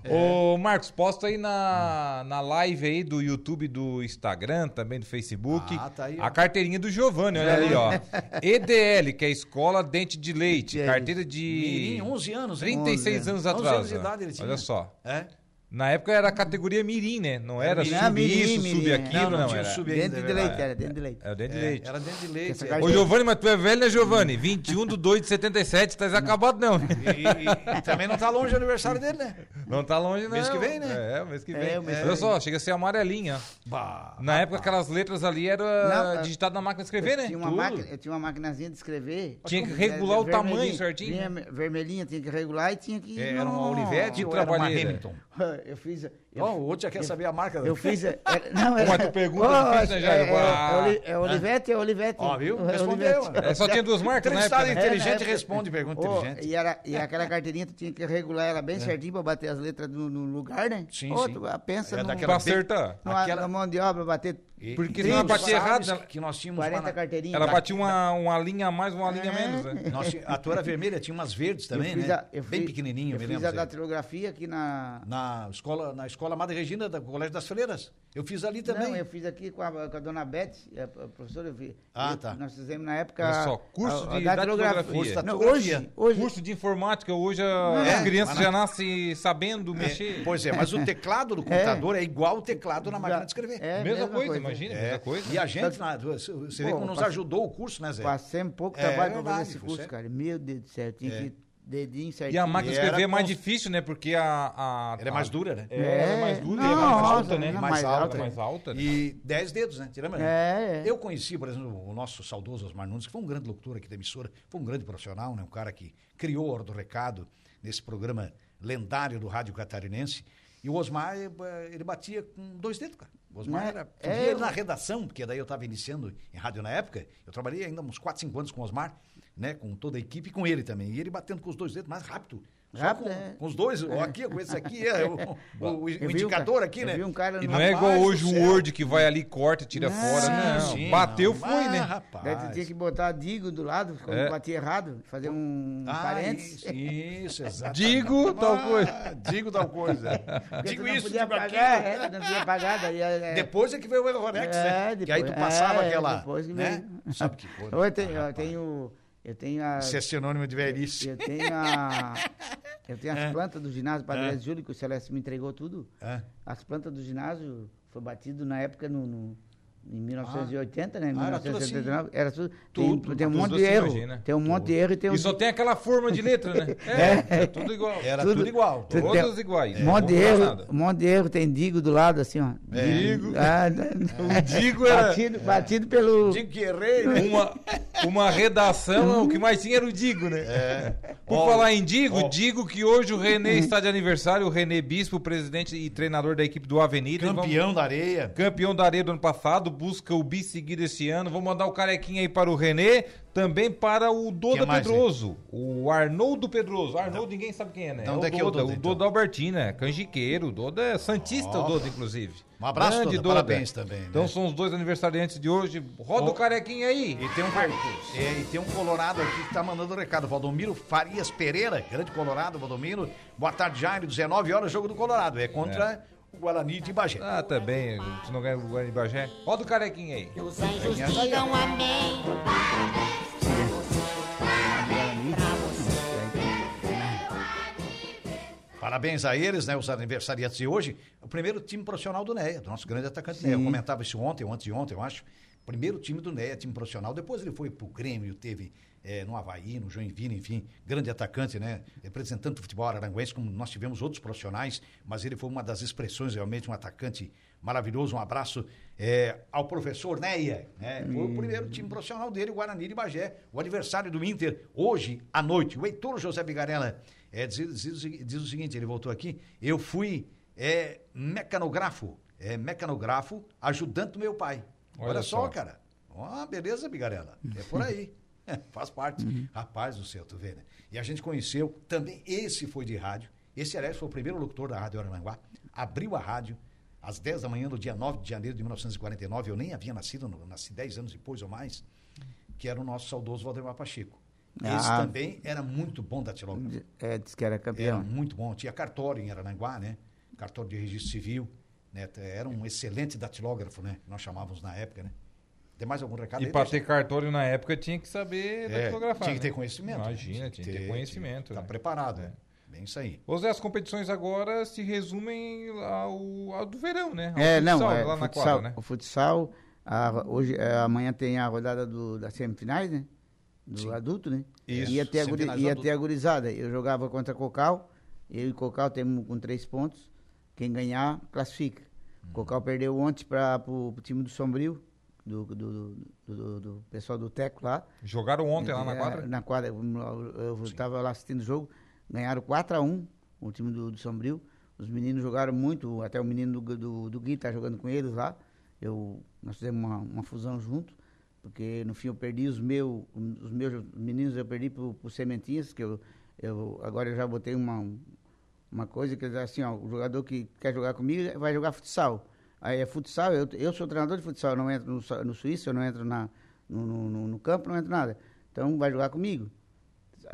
Ô, Marcos, posta aí na, na live aí do YouTube, do Instagram, também do Facebook. Ah, tá aí. A carteirinha do Giovanni, olha ali, ó. EDL, que é Escola Dente de Leite. É carteira de. Mirim, 11 anos, hein? 36 anos 11 atrás. anos de idade ele tinha. Olha só. É? Na época era a categoria Mirim, né? Não era Mirim. sub Ah, Mirim, isso, Mirim, sub é. aquilo, Não, não, não tinha era. sub ainda, Dentro é de verdade. leite, era dentro de leite. É o dente de É, leite. Era dentro de leite. É. Ô, Giovanni, mas tu é velho, né, Giovanni? 21 de 2 de 77, tá acabado não. E, e- e também não tá longe o aniversário dele, né? Não tá longe, não. Mês que vem, né? É, mês que É, vem. o mês que Olha só, chega a ser amarelinha. Bah, Na época, aquelas letras ali eram Não, digitadas na máquina de escrever, eu né? Tinha uma máquina, eu tinha uma maquinazinha de escrever. Tinha que É, regular o tamanho certinho, vermelhinha, tinha que regular e tinha que. É, era uma Olivetti Que ou era uma. Hamilton? Eu fiz, Eu, oh, o outro já quer eu, saber a marca. Eu fiz. É, não, é, Uma tu pergunta oh, difícil, né, Jair? É, é, é, é Olivete, é Olivete. Ó, viu? Respondeu. É, só tinha duas marcas, né? Entrevistado inteligente responde pergunta oh, inteligente. E, era, e aquela carteirinha tu tinha que regular ela bem certinho pra bater as letras no, no lugar, né? Sim, sim. Tu, pensa é pra acertar. Numa, aquela... mão de obra, bater e, Porque senão ela batia errado. Né? Que nós tínhamos 40 uma, carteirinhas. Ela batia uma, uma linha a mais, uma linha menos. Né? Nós, a tua era vermelha, tinha umas verdes também, né? A, Bem fiz, pequenininho, eu me fiz lembro. a datilografia aqui na... Na escola, escola Madre Regina, do Colégio das Freiras. Eu fiz ali também. Não, eu fiz aqui com a, com a dona Beth, a, professora. Eu fiz, ah, eu, tá. Nós fizemos na época... Olha só, curso a, de datilografia. datilografia. Não, hoje, hoje... Curso de informática, hoje a é, criança já nasce sabendo é, mexer. Pois é, mas o teclado do computador é, igual o teclado na máquina de escrever. É, mesma, mesma coisa, imagina, mesma coisa. E a gente, na, você vê como nos ajudou o curso, né, Zé? Passei um pouco é, trabalho para fazer esse curso, cara. Meu Deus do céu, tinha é. que dedinho certinho. E a máquina de escrever é mais difícil, né? Porque a... a ela é mais dura, né? É, é mais dura não, e é mais alta, né? Mais, mais alta. Mais alta. Né? E 10 dedos, né? Tirando, né? É, Eu conheci, por exemplo, o nosso saudoso Osmar Nunes, que foi um grande locutor aqui da emissora, foi um grande profissional, né? Um cara que criou a Hora do Recado nesse programa lendário do Rádio Catarinense. E o Osmar, eh, ele batia com dois dedos, cara. O Osmar era, é, na redação, porque daí eu estava iniciando em rádio na época, eu trabalhei ainda uns 4, 5 anos com o Osmar, né, com toda a equipe e com ele também. E ele batendo com os dois dedos mais rápido. Rápido, com, é. com, os dois, é. aqui, com esse aqui, é, o, o, o indicador aqui, né? Um cara e não é igual hoje o Word que vai ali, corta, tira não, fora. Não, sim, Bateu, não. foi, né? Rapaz. Daí tu tinha que botar digo do lado, quando é. batia errado, fazer um ah, parênteses. Isso, isso exato. Digo tal coisa. Digo tal coisa. digo isso, podia digo pagar, é, não podia pagar. Daí, é, depois é que veio o Erronex, né? Depois, que aí tu passava aquela. Depois que né? Sabe que coisa. Eu tenho, eu tenho a. Isso é sinônimo de velhice. Eu, eu tenho a. Eu tenho as plantas do ginásio Padre é. Júlio, que o Celeste me entregou tudo. As plantas do ginásio foi batido na época no, no em 1980, ah. né? Em ah, 1979. Era tudo, assim. era tudo, tudo tem, tem um monte de erro. Imagina. Tem um monte de erro e tem um... E só tem aquela forma de letra, né? É, é, é tudo igual. Era tudo, tudo igual. Tudo Todas tem, iguais. Um monte de erro, um monte de erro tem digo do lado, assim, ó. É. Digo. Ah, o digo era... Batido, batido pelo... Digo que errei. Uma, uma redação, o que mais tinha era o digo, né? É. Por falar em digo, digo que hoje o Renê está de aniversário, o Renê Bispo, presidente e treinador da equipe do Avenida. Campeão vamos, da areia. Campeão da areia do ano passado, busca o bis seguido esse ano. Vou mandar o carequinha aí para o Renê, também para o Doda Pedroso, o Arnoldo Pedroso. Arnoldo ninguém sabe quem é, né? Então, é o Doda, o Doda, então? o Doda Albertina, canjiqueiro, o Doda é santista, oh. o Doda, inclusive. Um abraço, Grande Doda, parabéns também. Né? Então são os dois aniversariantes de hoje. Roda oh. o carequinha aí. E tem, um, é, e tem um colorado aqui que tá mandando o recado. Valdomiro Farias Pereira, grande colorado, Valdomiro. Boa tarde, Jairo, 19 horas, jogo do Colorado. É contra... É o Guarani de Bagé. Ah, também. Se não ganha o Guarani de Bagé. Roda o carequinha aí. Que os anjos digam amém. Parabéns a eles, né, os aniversariantes de hoje. O primeiro time profissional do NEA, do nosso grande atacante NEA. Eu comentava isso ontem, ou antes de ontem, eu acho. Primeiro time do NEA, time profissional. Depois ele foi pro Grêmio, teve é, no Havaí, no Joinville, enfim, grande atacante, né? Representante do futebol aranguense, como nós tivemos outros profissionais, mas ele foi uma das expressões, realmente, um atacante maravilhoso. Um abraço é, ao professor Neia, né? Foi o primeiro time profissional dele, Guarani de Bagé, o aniversário do Inter, hoje à noite. O Heitor José Bigarella é, diz, diz, diz, o seguinte: ele voltou aqui, eu fui é, mecanografo, é, mecanografo, ajudante do meu pai. Olha, Olha só, só, cara. Ó, oh, beleza, Bigarella. É por aí. Faz parte. Uhum. Rapaz do céu, tu vê, né? E a gente conheceu, também esse foi de rádio. Esse, aliás, foi o primeiro locutor da Rádio Aranguá. Abriu a rádio às 10 da manhã do dia 9 de janeiro de 1949. Eu nem havia nascido, nasci 10 anos depois ou mais, que era o nosso saudoso Valdemar Pacheco. Ah. Esse também era muito bom da datilógrafo. É, disse que era campeão. Era muito bom. Tinha cartório em Aranguá, né? Cartório de registro civil. Né? Era um excelente datilógrafo, né? Nós chamávamos na época, né? Tem mais algum recado? E para ter cartório na época tinha que saber é, datilografar. Tinha que ter né? conhecimento. Imagina, tinha que ter, ter conhecimento. Tá né? preparado, é. Bem isso aí. Ou as competições agora se resumem ao, ao do verão, né? Ao é, futsal, não, é, lá futsal, na quadra, né? O futsal, a, hoje, é, amanhã tem a rodada do, das semifinais, né? Do Sim. adulto, né? Isso. Ia ter, a, guri, ia ter a gurizada. Eu jogava contra Cocal, eu e Cocal temos com três pontos. Quem ganhar, classifica. Hum. Cocal perdeu ontem para o time do Sombrio, do, do, do, do, pessoal do Teco lá. Jogaram ontem lá na quadra? Na quadra, eu estava lá assistindo o jogo, ganharam 4x1 o time do, Sombrio. os meninos jogaram muito, até o menino do, do, do Gui tá jogando com eles lá. Eu, nós fizemos uma, uma fusão junto, porque no fim eu perdi os meus, os meus meninos eu perdi por, por sementinhas, que eu, eu agora eu já botei uma, uma coisa que é assim, ó, o jogador que quer jogar comigo vai jogar futsal. Aí é futsal, eu, eu sou treinador de futsal, eu não entro no, no Suíço, eu não entro na, no, no, no, campo, não entro nada. Então vai jogar comigo.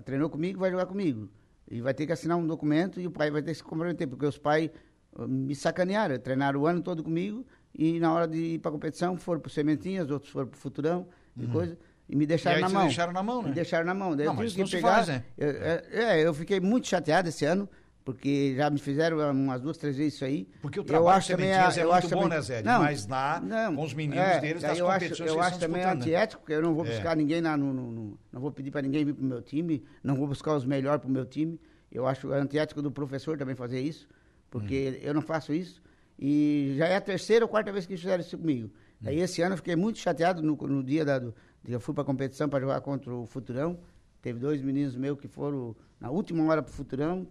Treinou comigo, vai jogar comigo. E vai ter que assinar um documento e o pai vai ter que se comprometer, porque os pais uh, me sacanearam, treinaram o ano todo comigo e na hora de ir para a competição foram para Sementinhas, outros foram para o Futurão e uhum. coisa. E me deixaram e na mão. deixaram na mão, né? Me deixaram na mão. Daí não, eu tive que pegar. Faz, né? eu, é, é, eu fiquei muito chateado esse ano, porque já me fizeram umas duas, três vezes isso aí. Porque o trabalho eu acho também é, é eu muito bom, também, né, Zé? Não, Mas lá, não, com os meninos é, deles, das eu competições acho, Eu acho também antiético, porque eu não vou é. buscar ninguém lá no, no, no, Não vou pedir para ninguém vir pro meu time, não vou buscar os melhores pro meu time. Eu acho antiético do professor também fazer isso, porque hum. eu não faço isso. E já é a terceira ou quarta vez que fizeram isso comigo. Hum. Aí esse ano eu fiquei muito chateado no, no dia da, do, eu fui para a competição para jogar contra o Futurão. Teve dois meninos meus que foram na última hora para o Futurão.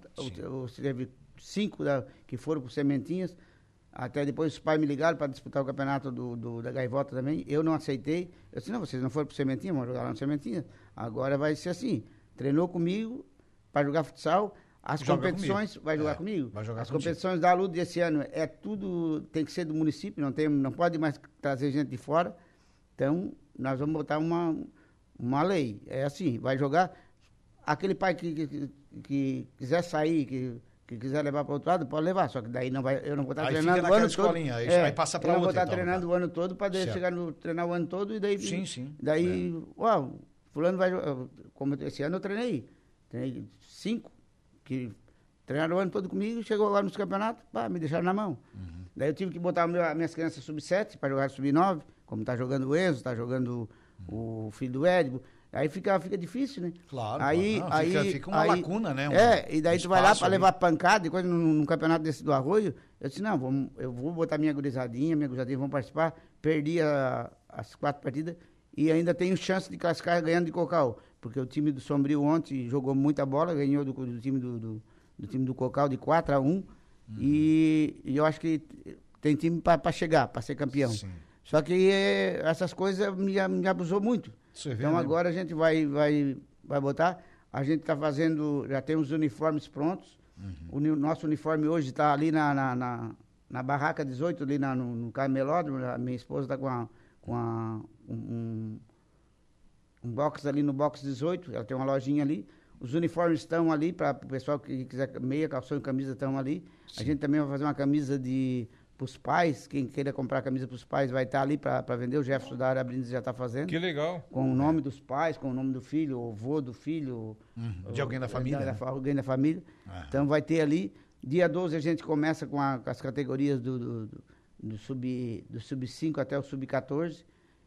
Teve cinco da, que foram para Sementinhas. Até depois os pais me ligaram para disputar o campeonato do, do, da Gaivota também. Eu não aceitei. Eu disse, não, vocês não foram para Sementinha, vão jogar lá no Sementinha. Agora vai ser assim. Treinou comigo para jogar futsal. As Joga competições, comigo. vai jogar é, comigo? Vai jogar As contigo. competições da Lud desse ano é tudo, tem que ser do município, não, tem, não pode mais trazer gente de fora. Então, nós vamos botar uma, uma lei. É assim, vai jogar. Aquele pai que, que, que quiser sair, que que quiser levar para outro lado, pode levar. Só que daí não vai, eu não vou estar aí treinando o ano todo. Aí, é, aí passa para outra. Eu não vou estar então, treinando tá. o ano todo para chegar no treinar o ano todo e daí. Sim, sim. Daí, é. uau, fulano vai. Como esse ano eu treinei. Treinei cinco que treinaram o ano todo comigo, chegou agora nos campeonatos, pá, me deixaram na mão. Uhum. Daí eu tive que botar meu, minhas crianças sub-7 para jogar sub-9, como está jogando o Enzo, está jogando. O filho do Édibo. Aí fica, fica difícil, né? Claro, aí, não, aí, fica, fica uma aí, lacuna, né? Um, é, e daí um tu vai lá para levar pancada, e coisa no, no, campeonato desse do Arroio, eu disse, não, vamos, eu vou botar minha gurizadinha, minha gurizadinha vão participar, perdi a, as quatro partidas e ainda tenho chance de classificar ganhando de Cocal, porque o time do Sombrio ontem jogou muita bola, ganhou do, do time do, do, do, time do Cocal de 4 a 1 uhum. e, e, eu acho que tem time para chegar, para ser campeão. Sim. Só que eh, essas coisas me, me abusou muito. Vê, então né? agora a gente vai, vai, vai botar. A gente está fazendo, já tem os uniformes prontos. Uhum. O nosso uniforme hoje está ali na, na, na, na, barraca 18, ali na, no, no camelódromo. A minha esposa está com, a, com a, um, um box ali no box 18, ela tem uma lojinha ali. Os uniformes estão ali para o pessoal que quiser meia, calção e camisa estão ali. Sim. A gente também vai fazer uma camisa de para os pais, quem queira comprar camisa para os pais vai estar tá ali para vender. O Jefferson da área Brindes já está fazendo. Que legal. Com o nome dos pais, com o nome do filho, o avô do filho. Uhum. De alguém da família. De, né? alguém da família. Então vai ter ali. Dia 12 a gente começa com, a, com as categorias do, do, do, do, sub, do sub-5 até o sub-14.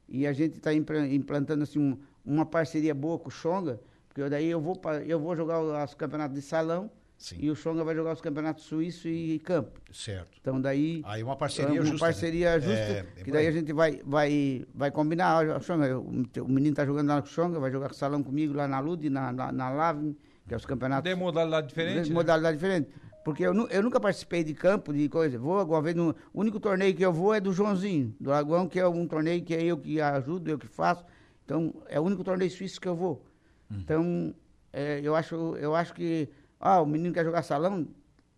E a gente está implantando assim, um, uma parceria boa com o Xonga, porque daí eu vou, eu vou jogar os campeonatos de salão Sim. E o Xonga vai jogar os campeonatos suíço e campo. Certo. Então daí. Aí uma parceria uma justa. Uma parceria né? justa. É, que daí a gente vai, vai, vai combinar. O, Xonga, o, menino está jogando lá com o Xonga, vai jogar com o salão comigo lá na Lud, na, na, na Lave, que é os campeonatos. De modalidade diferente? De né? modalidade diferente. Porque eu, eu nunca participei de campo, de coisa. Vou alguma vez no. O único torneio que eu vou é do Joãozinho, do Lagoão, que é um torneio que é eu que ajudo, eu que faço. Então, é o único torneio suíço que eu vou. Hum. Então, é, eu, acho, eu acho que ah, o menino quer jogar salão,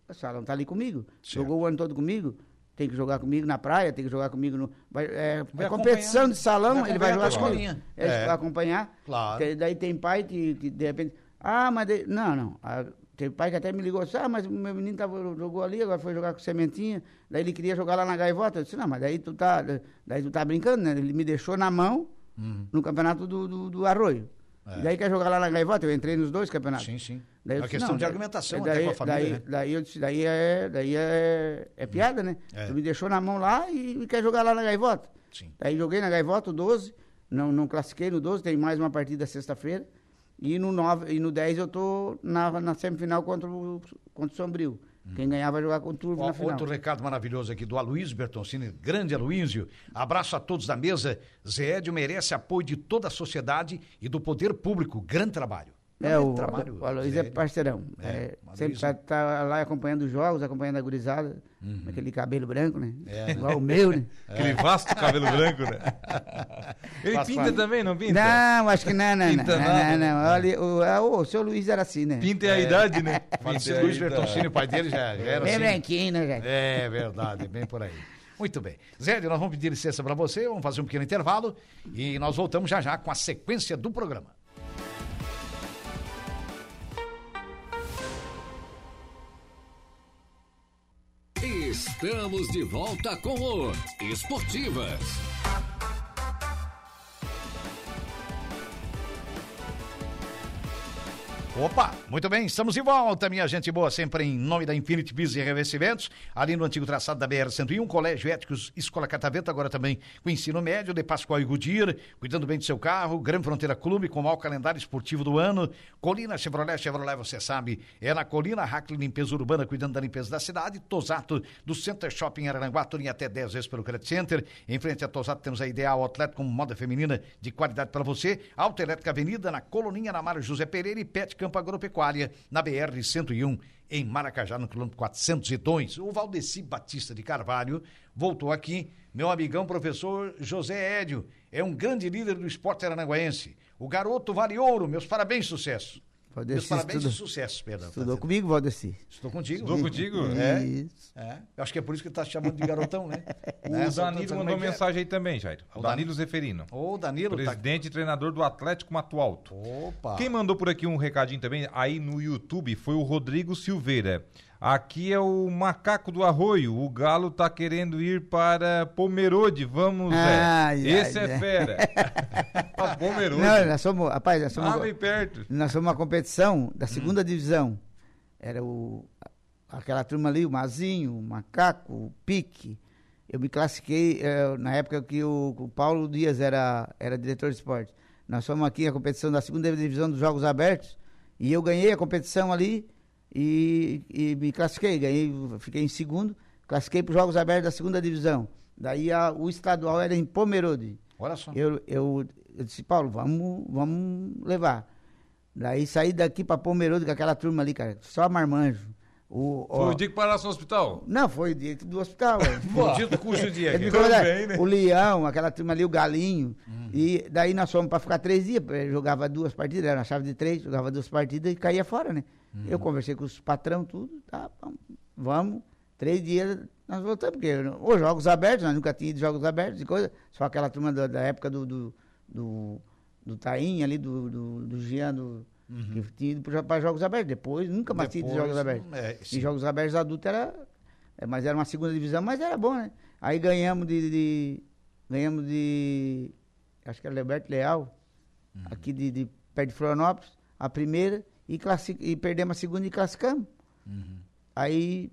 o salão tá ali comigo. Certo. Jogou o ano todo comigo, tem que jogar comigo na praia, tem que jogar comigo no. Vai, é, vai é competição de salão, vai ele vai jogar comigo. É, é. vai acompanhar. Claro. daí tem pai que, que, de repente. Ah, mas. De, não, não. Ah, tem pai que até me ligou, ah, mas o meu menino tava, jogou ali, agora foi jogar com sementinha, daí ele queria jogar lá na gaivota. Eu disse, não, mas daí tu tá, daí tu tá brincando, né? Ele me deixou na mão uhum. no campeonato do, do, do Arroio. É. E daí quer jogar lá na gaivota, eu entrei nos dois campeonatos. Sim, sim. Daí a questão de argumentação daí, até com a família, daí, né? Daí eu disse, daí é, daí é, é piada, né? É. Tu me deixou na mão lá e, quer jogar lá na gaivota. Sim. Daí joguei na gaivota o 12, não, não classifiquei no 12, tem mais uma partida sexta-feira. E no 9 e no 10 eu tô na, na semifinal contra o, contra o Sombrio. Quem ganhar vai jogar com o Turvo na final. Outro recado maravilhoso aqui do Aloysio Bertoncini, grande Aloysio. Abraço a todos da mesa. Zé Edio merece apoio de toda a sociedade e do poder público. Grande trabalho. É, o, trabalho, o Aloysio é parceirão. É, é, sempre está tá lá acompanhando os jogos, acompanhando a gurizada, uhum. aquele cabelo branco, né? É. Igual o meu, né? Aquele vasto cabelo branco, né? Ele Faz pinta também, não pinta? Não, acho que não, não. Pinta não, não, não. Olha, o, é, o, o seu Luiz era assim, né? Pinta é a idade, né? Falecido Luiz Bertoncini, o pai dele já, já era bem assim. Bem branquinho, né, gente? É verdade, bem por aí. Muito bem. Zé, nós vamos pedir licença para você, vamos fazer um pequeno intervalo e nós voltamos já já com a sequência do programa. Estamos de volta com o Esportivas. Opa, muito bem, estamos de volta, minha gente boa, sempre em nome da Infinity Business e Revestimentos, ali no antigo traçado da BR-101, Colégio Éticos, Escola Catavento, agora também com ensino médio, de Pascoal e Goodyear, cuidando bem do seu carro, Gran Fronteira Clube, com o maior calendário esportivo do ano, Colina Chevrolet, Chevrolet, você sabe, é na Colina, Hackley Limpeza Urbana, cuidando da limpeza da cidade, Tosato, do Center Shopping Araranguá, tudo até 10 vezes pelo Credit Center, em frente a Tosato temos a Ideal Outlet com moda feminina de qualidade para você, Autoelétrica Avenida, na Coloninha, na Mário José Pereira e Pet Campo Agropecuária, na BR-101, em Maracajá, no quilômetro 402. O Valdeci Batista de Carvalho voltou aqui. Meu amigão, professor José Édio, é um grande líder do esporte aranguaense. O garoto vale ouro. Meus parabéns, sucesso. Valdeci Meus parabéns estudou, e sucesso, perdão. Estudou tá comigo, Valdeci? Estou contigo. Estou contigo? É. Isso. É. Eu acho que é por isso que ele está chamando de garotão, né? o é, Danilo mandou mensagem aí também, Jair. O Danilo Zeferino. Ô, Danilo. Tá Presidente tá... e treinador do Atlético Mato Alto. Opa. Quem mandou por aqui um recadinho também, aí no YouTube, foi o Rodrigo Silveira. Aqui é o macaco do arroio. O galo tá querendo ir para Pomerode. Vamos, Zé. Esse ai, é fera. Pomerode. Não, nós somos, rapaz, nós somos. Ah, bem perto. Nós somos uma competição da segunda hum. divisão. Era o aquela turma ali, o Mazinho, o Macaco, o Pique. Eu me classifiquei eh, na época que o, o, Paulo Dias era, era diretor de esporte. Nós fomos aqui a competição da segunda divisão dos Jogos Abertos e eu ganhei a competição ali e, e me classifiquei, ganhei, fiquei em segundo, classifiquei para os Jogos Abertos da segunda divisão. Daí a, o estadual era em Pomerode. Olha só. Eu, eu, eu disse, Paulo, vamos, vamos levar. Daí saí daqui para Pomerode com aquela turma ali, cara, só marmanjo. O, ó, foi o dia que parasse no hospital? Não, foi o dia do hospital. o dia do curso de dia. Também, né? O Leão, aquela turma ali, o Galinho. Uhum. E daí nós fomos para ficar três dias. Jogava duas partidas, era uma chave de três, jogava duas partidas e caía fora, né? Uhum. Eu conversei com os patrão, tudo, tá, vamos. Três dias nós voltamos, porque os jogos abertos, nós nunca tínhamos jogos abertos e coisa. Só aquela turma da, da época do, do, do, do Taim ali, do, do, do Jean, do Uhum. Que tinha ido para jogos abertos. Depois, nunca mais tinha jogos abertos. É, e jogos abertos adultos era. É, mas era uma segunda divisão, mas era bom, né? Aí ganhamos de. de ganhamos de. Acho que era Leberto Leal, uhum. aqui de, de, perto de Florianópolis, a primeira, e, classic, e perdemos a segunda e classificamos. Uhum. Aí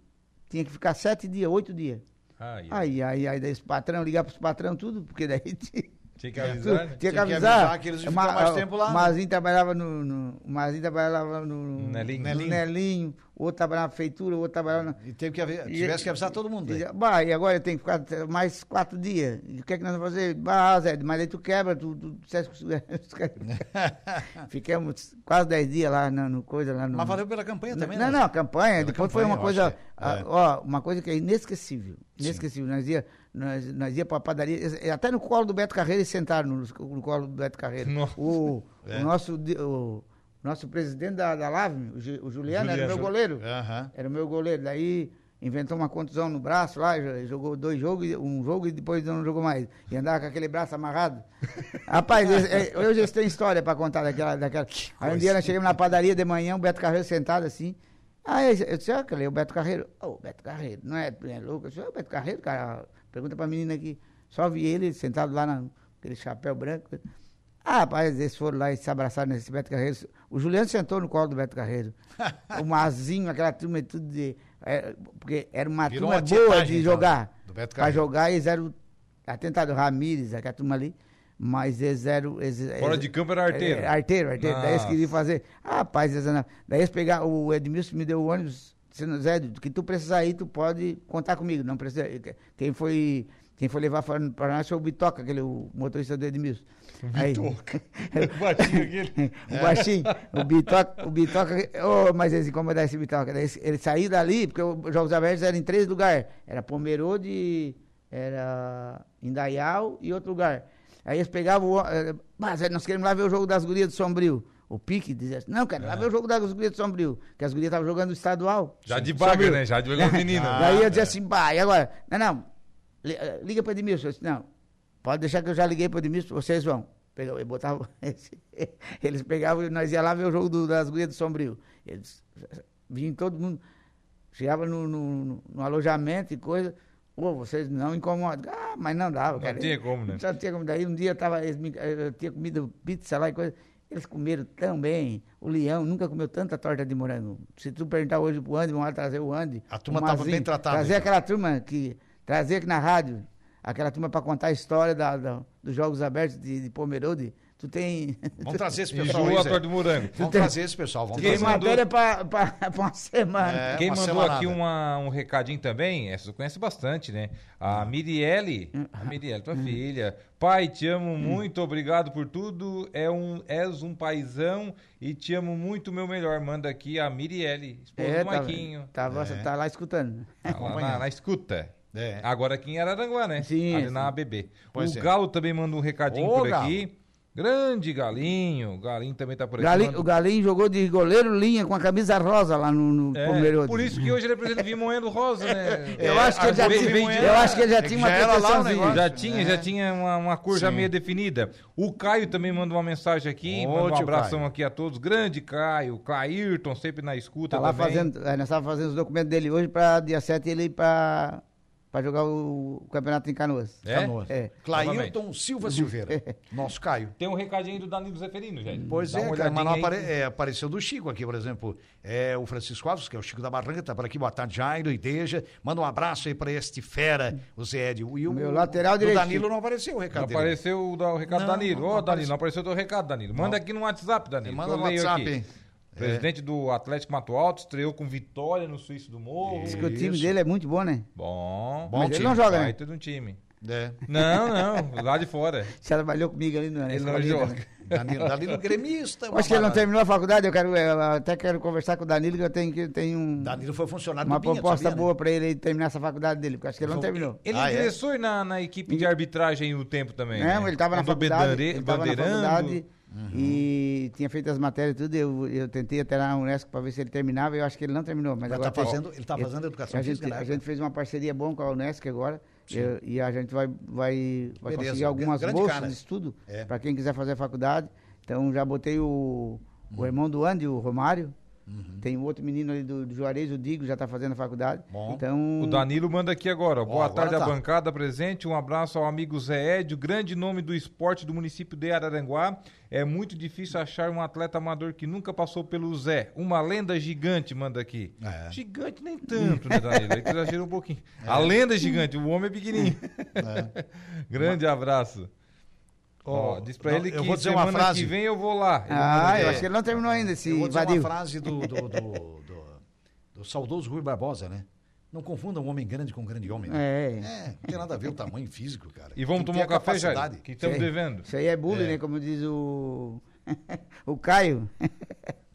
tinha que ficar sete dias, oito dias. Ai, aí, aí, aí, daí os patrão, ligar para os patrão tudo, porque daí tinha que avisar, né? Tinha que avisar. avisar que eles iam ficar mais tempo lá. O Mazinho trabalhava no, no, o Mazinho trabalhava no, Nelinho. no Nelinho outro trabalhava na prefeitura, outro trabalhava na... E teve que haver, tivesse que avisar todo mundo. E, bah, e agora eu tenho que ficar mais quatro dias. E o que é que nós vamos fazer? Bah, Zé, mas aí tu quebra, tu... tu, Ficamos quase dez dias lá no, no coisa lá no... Mas valeu pela campanha também, Não, né? não, a campanha. Pela depois campanha, foi uma coisa... A, é. ó, uma coisa que é inesquecível. Inesquecível. Sim. Nós ia, nós, nós ia pra padaria, até no colo do Beto Carreiro eles sentaram no, no colo do Beto Carreiro. O, é. o nosso... O, nosso presidente da, da LAVME, o, Juliano, Juliano, era meu goleiro. Uhum. Era meu goleiro. Daí inventou uma contusão no braço lá, jogou dois jogos, um jogo e depois não jogou mais. E andava com aquele braço amarrado. Rapaz, hoje eles têm história para contar daquela. daquela. Aí um dia nós chegamos na padaria de manhã, o Beto Carreiro sentado assim. Aí eu disse, ah, o Beto Carreiro. Ô, oh, Beto Carreiro, não é, é louco? Eu disse, oh, Beto Carreiro, cara, pergunta pra menina aqui. Só vi ele sentado lá naquele chapéu branco. Ah, rapaz, eles foram lá e se abraçaram nesse Beto Carreiro. O Juliano sentou no colo do Beto Carreiro. o Mazinho, aquela turma tudo de. É, porque era uma Virou turma uma boa de então, jogar. Para jogar, eles eram atentado Ramírez, aquela turma ali. Mas eles eram. Eles, Fora eles, de campo era arteiro. É, arteiro, arteiro. Nossa. Daí eles queriam fazer. Ah, rapaz, eles, daí eles pegaram. O Edmilson me deu o ônibus. Zé, do que tu precisar ir, tu pode contar comigo. Não precisa. Quem foi Quem foi levar para nós foi o Bitoca, aquele o motorista do Edmilson. Bitoca. o baixinho aquele. o baixinho. O Bitoca, o Bitoca oh, mas eles incomodaram esse Bitoca. Ele, ele saiu dali, porque os Jogos Abertos eram em três lugares. Era Pomerode, era Indaial e outro lugar. Aí eles pegavam, eh, mas nós queremos lá ver o jogo das gurias do Sombrio. O Pique dizia assim, não, cara, é. lá ver o jogo das gurias do Sombrio, que as gurias estavam jogando estadual. Já de baga, né? Já de olhar menino. Ah, Daí eu dizia assim, bah, e agora? Não, não, eh, liga para Edmilson. Eu disse, não, pode deixar que eu já liguei para Edmilson, vocês vão. Pegava, botava, eles pegavam e nós ia lá ver o jogo do, das gurias do Sombrio. Eles vinham todo mundo, chegava no, no, no alojamento e coisa Pô, vocês não incomodam. Ah, mas não dava, cara. Não tinha como, né? Não tinha como. Daí um dia eu, tava, eu tinha comido pizza lá e coisa. Eles comeram tão bem. O Leão nunca comeu tanta torta de morango. Se tu perguntar hoje pro Andy, lá trazer o Andy. A turma estava bem tratada. Trazer aquela turma que. Trazer aqui na rádio, aquela turma para contar a história da, da, dos Jogos Abertos de, de Pomerode. Tu tem. Vamos trazer esse pessoal. Aí, Zé. do morango. Vamos tem... trazer esse pessoal. Vamos Quem trazer. mandou... matéria para uma semana. É, Quem uma mandou semanada. aqui uma, um recadinho também, essa você conhece bastante, né? A Mirielle, a Mirielle, tua filha. Pai, te amo muito, obrigado por tudo. É um, és um paizão e te amo muito, meu melhor. Manda aqui a Mirielle, esposa é, do tá Maiquinho. Tá, tá, é. tá lá escutando. Tá lá na, na escuta. É. Agora aqui em Araranguá, né? Sim. Ali sim. na ABB. Pois o é. Galo também manda um recadinho Ô, por aqui. Galo. Grande Galinho, o Galinho também tá por aqui. Galinho, O Galinho jogou de goleiro linha com a camisa rosa lá no, no é, Por isso que hoje ele apresenta Vimoendo Rosa, né? eu, é, acho que ele já tinha, eu acho que ele já tinha uma proteçãozinha. Já tinha, já tinha uma, uma cor Sim. já meio definida. O Caio também manda uma mensagem aqui, manda um abração Caio. aqui a todos. Grande Caio, Clairton, sempre na escuta tá lá também. Fazendo, é, nós estávamos fazendo os documentos dele hoje para dia 7 ele ir para para jogar o, o, campeonato em Canoas. É? Canoas. É. Clailton Silva Silveira, nosso Caio. Tem um recadinho do Danilo Zeferino, gente. Pois Dá é, cara, mas não apare, é, apareceu do Chico aqui, por exemplo. É o Francisco Alves, que é o Chico da Barranca, tá por aqui. Boa tarde, Jairo e Deja. Manda um abraço aí para este fera, o Zé Ed. E o meu lateral direito. O Danilo não apareceu o recado Não dele. apareceu o, o recado do Danilo. Ô, oh, Danilo, não apareceu o teu recado, Danilo. Manda não. aqui no WhatsApp, Danilo. Manda no WhatsApp, aqui. Presidente é. do Atlético Mato Alto, estreou com vitória no Suíço do Morro. Diz que o time dele é muito bom, né? Bom. bom Mas time. ele não joga, né? de um time. É. Não, não, lá de fora. Você trabalhou comigo ali, não é? Ele não joga. Né? Danilo, Danilo gremista. Acho que ele não terminou a faculdade, eu quero eu até quero conversar com o Danilo, que eu tenho, que tenho um... Danilo foi funcionário Uma do Binha, proposta sabia, boa né? para ele terminar essa faculdade dele, porque acho que ele não terminou. Ele ah, é? ingressou é? na, na equipe de arbitragem o tempo também, Não, né? ele estava na faculdade, ele estava na faculdade Uhum. E tinha feito as matérias e tudo, eu, eu tentei até na Unesco para ver se ele terminava, eu acho que ele não terminou. Mas, mas agora tá fazendo, ele está fazendo educação a gente, física, né? A gente fez uma parceria boa com a Unesco agora, eu, e a gente vai, vai, vai conseguir algumas Grande bolsas cara. de estudo é. para quem quiser fazer faculdade. Então já botei o, o irmão do Andy, o Romário, Uhum. Tem um outro menino ali do, do Juarez, o Digo, já está fazendo a faculdade. Bom. Então... O Danilo manda aqui agora. Boa tarde à tá. bancada presente. Um abraço ao amigo Zé Edio, grande nome do esporte do município de Araranguá. É muito difícil achar um atleta amador que nunca passou pelo Zé. Uma lenda gigante, manda aqui. É. Gigante nem tanto, né, Danilo? Ele exagera um pouquinho. É. A lenda é gigante, o homem é pequenininho. É. grande abraço. Ó, diz pra não, ele que eu vou dizer semana uma frase. que vem eu vou lá. ah, eu acho que ele não terminou ainda esse eu vou dizer uma frase do, do, do, do, do saudoso Rui Barbosa, né? Não confunda um homem grande com um grande homem. Né? É. é. Não tem nada a ver o tamanho físico, cara. E vamos tomar um café, já Que estamos devendo. Isso aí é bullying, é. né? Como diz o... o Caio.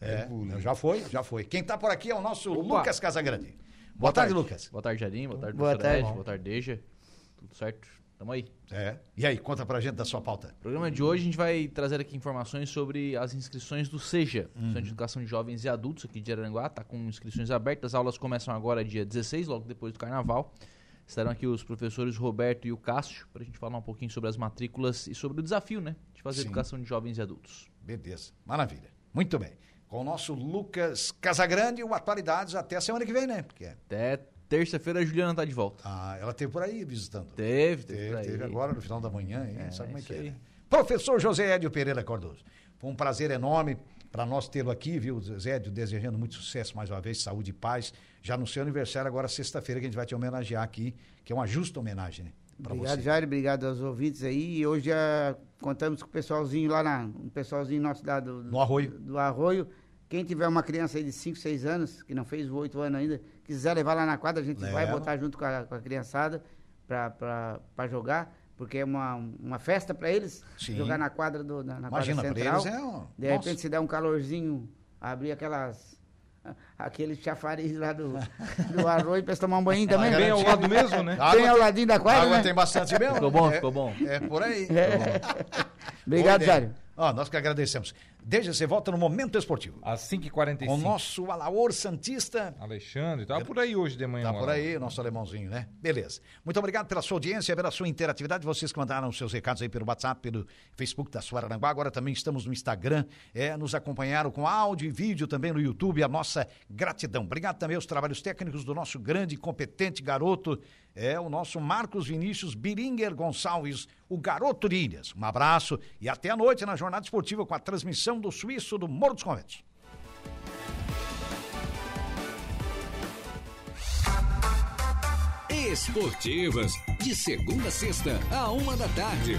É, é já foi, já foi. Quem tá por aqui é o nosso Opa. Lucas Casagrande. Boa, Boa tarde, tarde, Lucas. Boa tarde, Jardim. Boa tarde, Boa tarde. Boa tarde, Deja. Tudo certo? Tamo aí. É. E aí, conta pra gente da sua pauta. No programa de hoje a gente vai trazer aqui informações sobre as inscrições do SEJA, uhum. Centro de Educação de Jovens e Adultos aqui de Aranguá. Tá com inscrições abertas. As aulas começam agora dia 16, logo depois do carnaval. Estarão aqui os professores Roberto e o Cássio para a gente falar um pouquinho sobre as matrículas e sobre o desafio, né? De fazer Sim. educação de jovens e adultos. Beleza. Maravilha. Muito bem. Com o nosso Lucas Casagrande, o Atualidades até a semana que vem, né? Porque... É até Terça-feira a Juliana tá de volta. Ah, ela teve por aí visitando. Teve, teve. Teve, teve agora no final da manhã, hein? É, sabe como é que é. Né? Professor José Edio Pereira Cardoso. Foi um prazer enorme para nós tê-lo aqui, viu, José Edio, desejando muito sucesso mais uma vez, saúde e paz. Já no seu aniversário, agora sexta-feira, que a gente vai te homenagear aqui, que é uma justa homenagem, né? Obrigado, você. Jair, obrigado aos ouvintes aí. E hoje já contamos com o pessoalzinho lá na. Um pessoalzinho nosso lá do, do, no Arroio. Do, do Arroio quem tiver uma criança aí de 5, 6 anos, que não fez o 8 anos ainda, quiser levar lá na quadra, a gente Leva. vai botar junto com a, com a criançada para jogar, porque é uma, uma festa para eles Sim. jogar na quadra do na, na Imagina, quadra central. Eles é um... De repente Nossa. se der um calorzinho, abrir aquelas aquele chafariz lá do, do arroz para tomar um banho também. Bem ao lado mesmo, né? Bem ao ladinho da quadra, água né? tem bastante mesmo. Ficou bom, é, ficou bom. É por aí. É. Obrigado, Jário. Ó, nós que agradecemos. Desde você volta no Momento Esportivo. Às 5h45. Com o nosso Alaor Santista. Alexandre, tá por aí hoje de manhã. Tá por aí, nosso alemãozinho, né? Beleza. Muito obrigado pela sua audiência, pela sua interatividade. Vocês que mandaram seus recados aí pelo WhatsApp, pelo Facebook da Suaranguá. Agora também estamos no Instagram. É, nos acompanharam com áudio e vídeo também no YouTube. A nossa gratidão. Obrigado também aos trabalhos técnicos do nosso grande e competente garoto é o nosso Marcos Vinícius Biringer Gonçalves, o garoto de Ilhas. Um abraço e até a noite na jornada esportiva com a transmissão do Suíço do Morro dos Conventos. Esportivas, de segunda a sexta, a uma da tarde.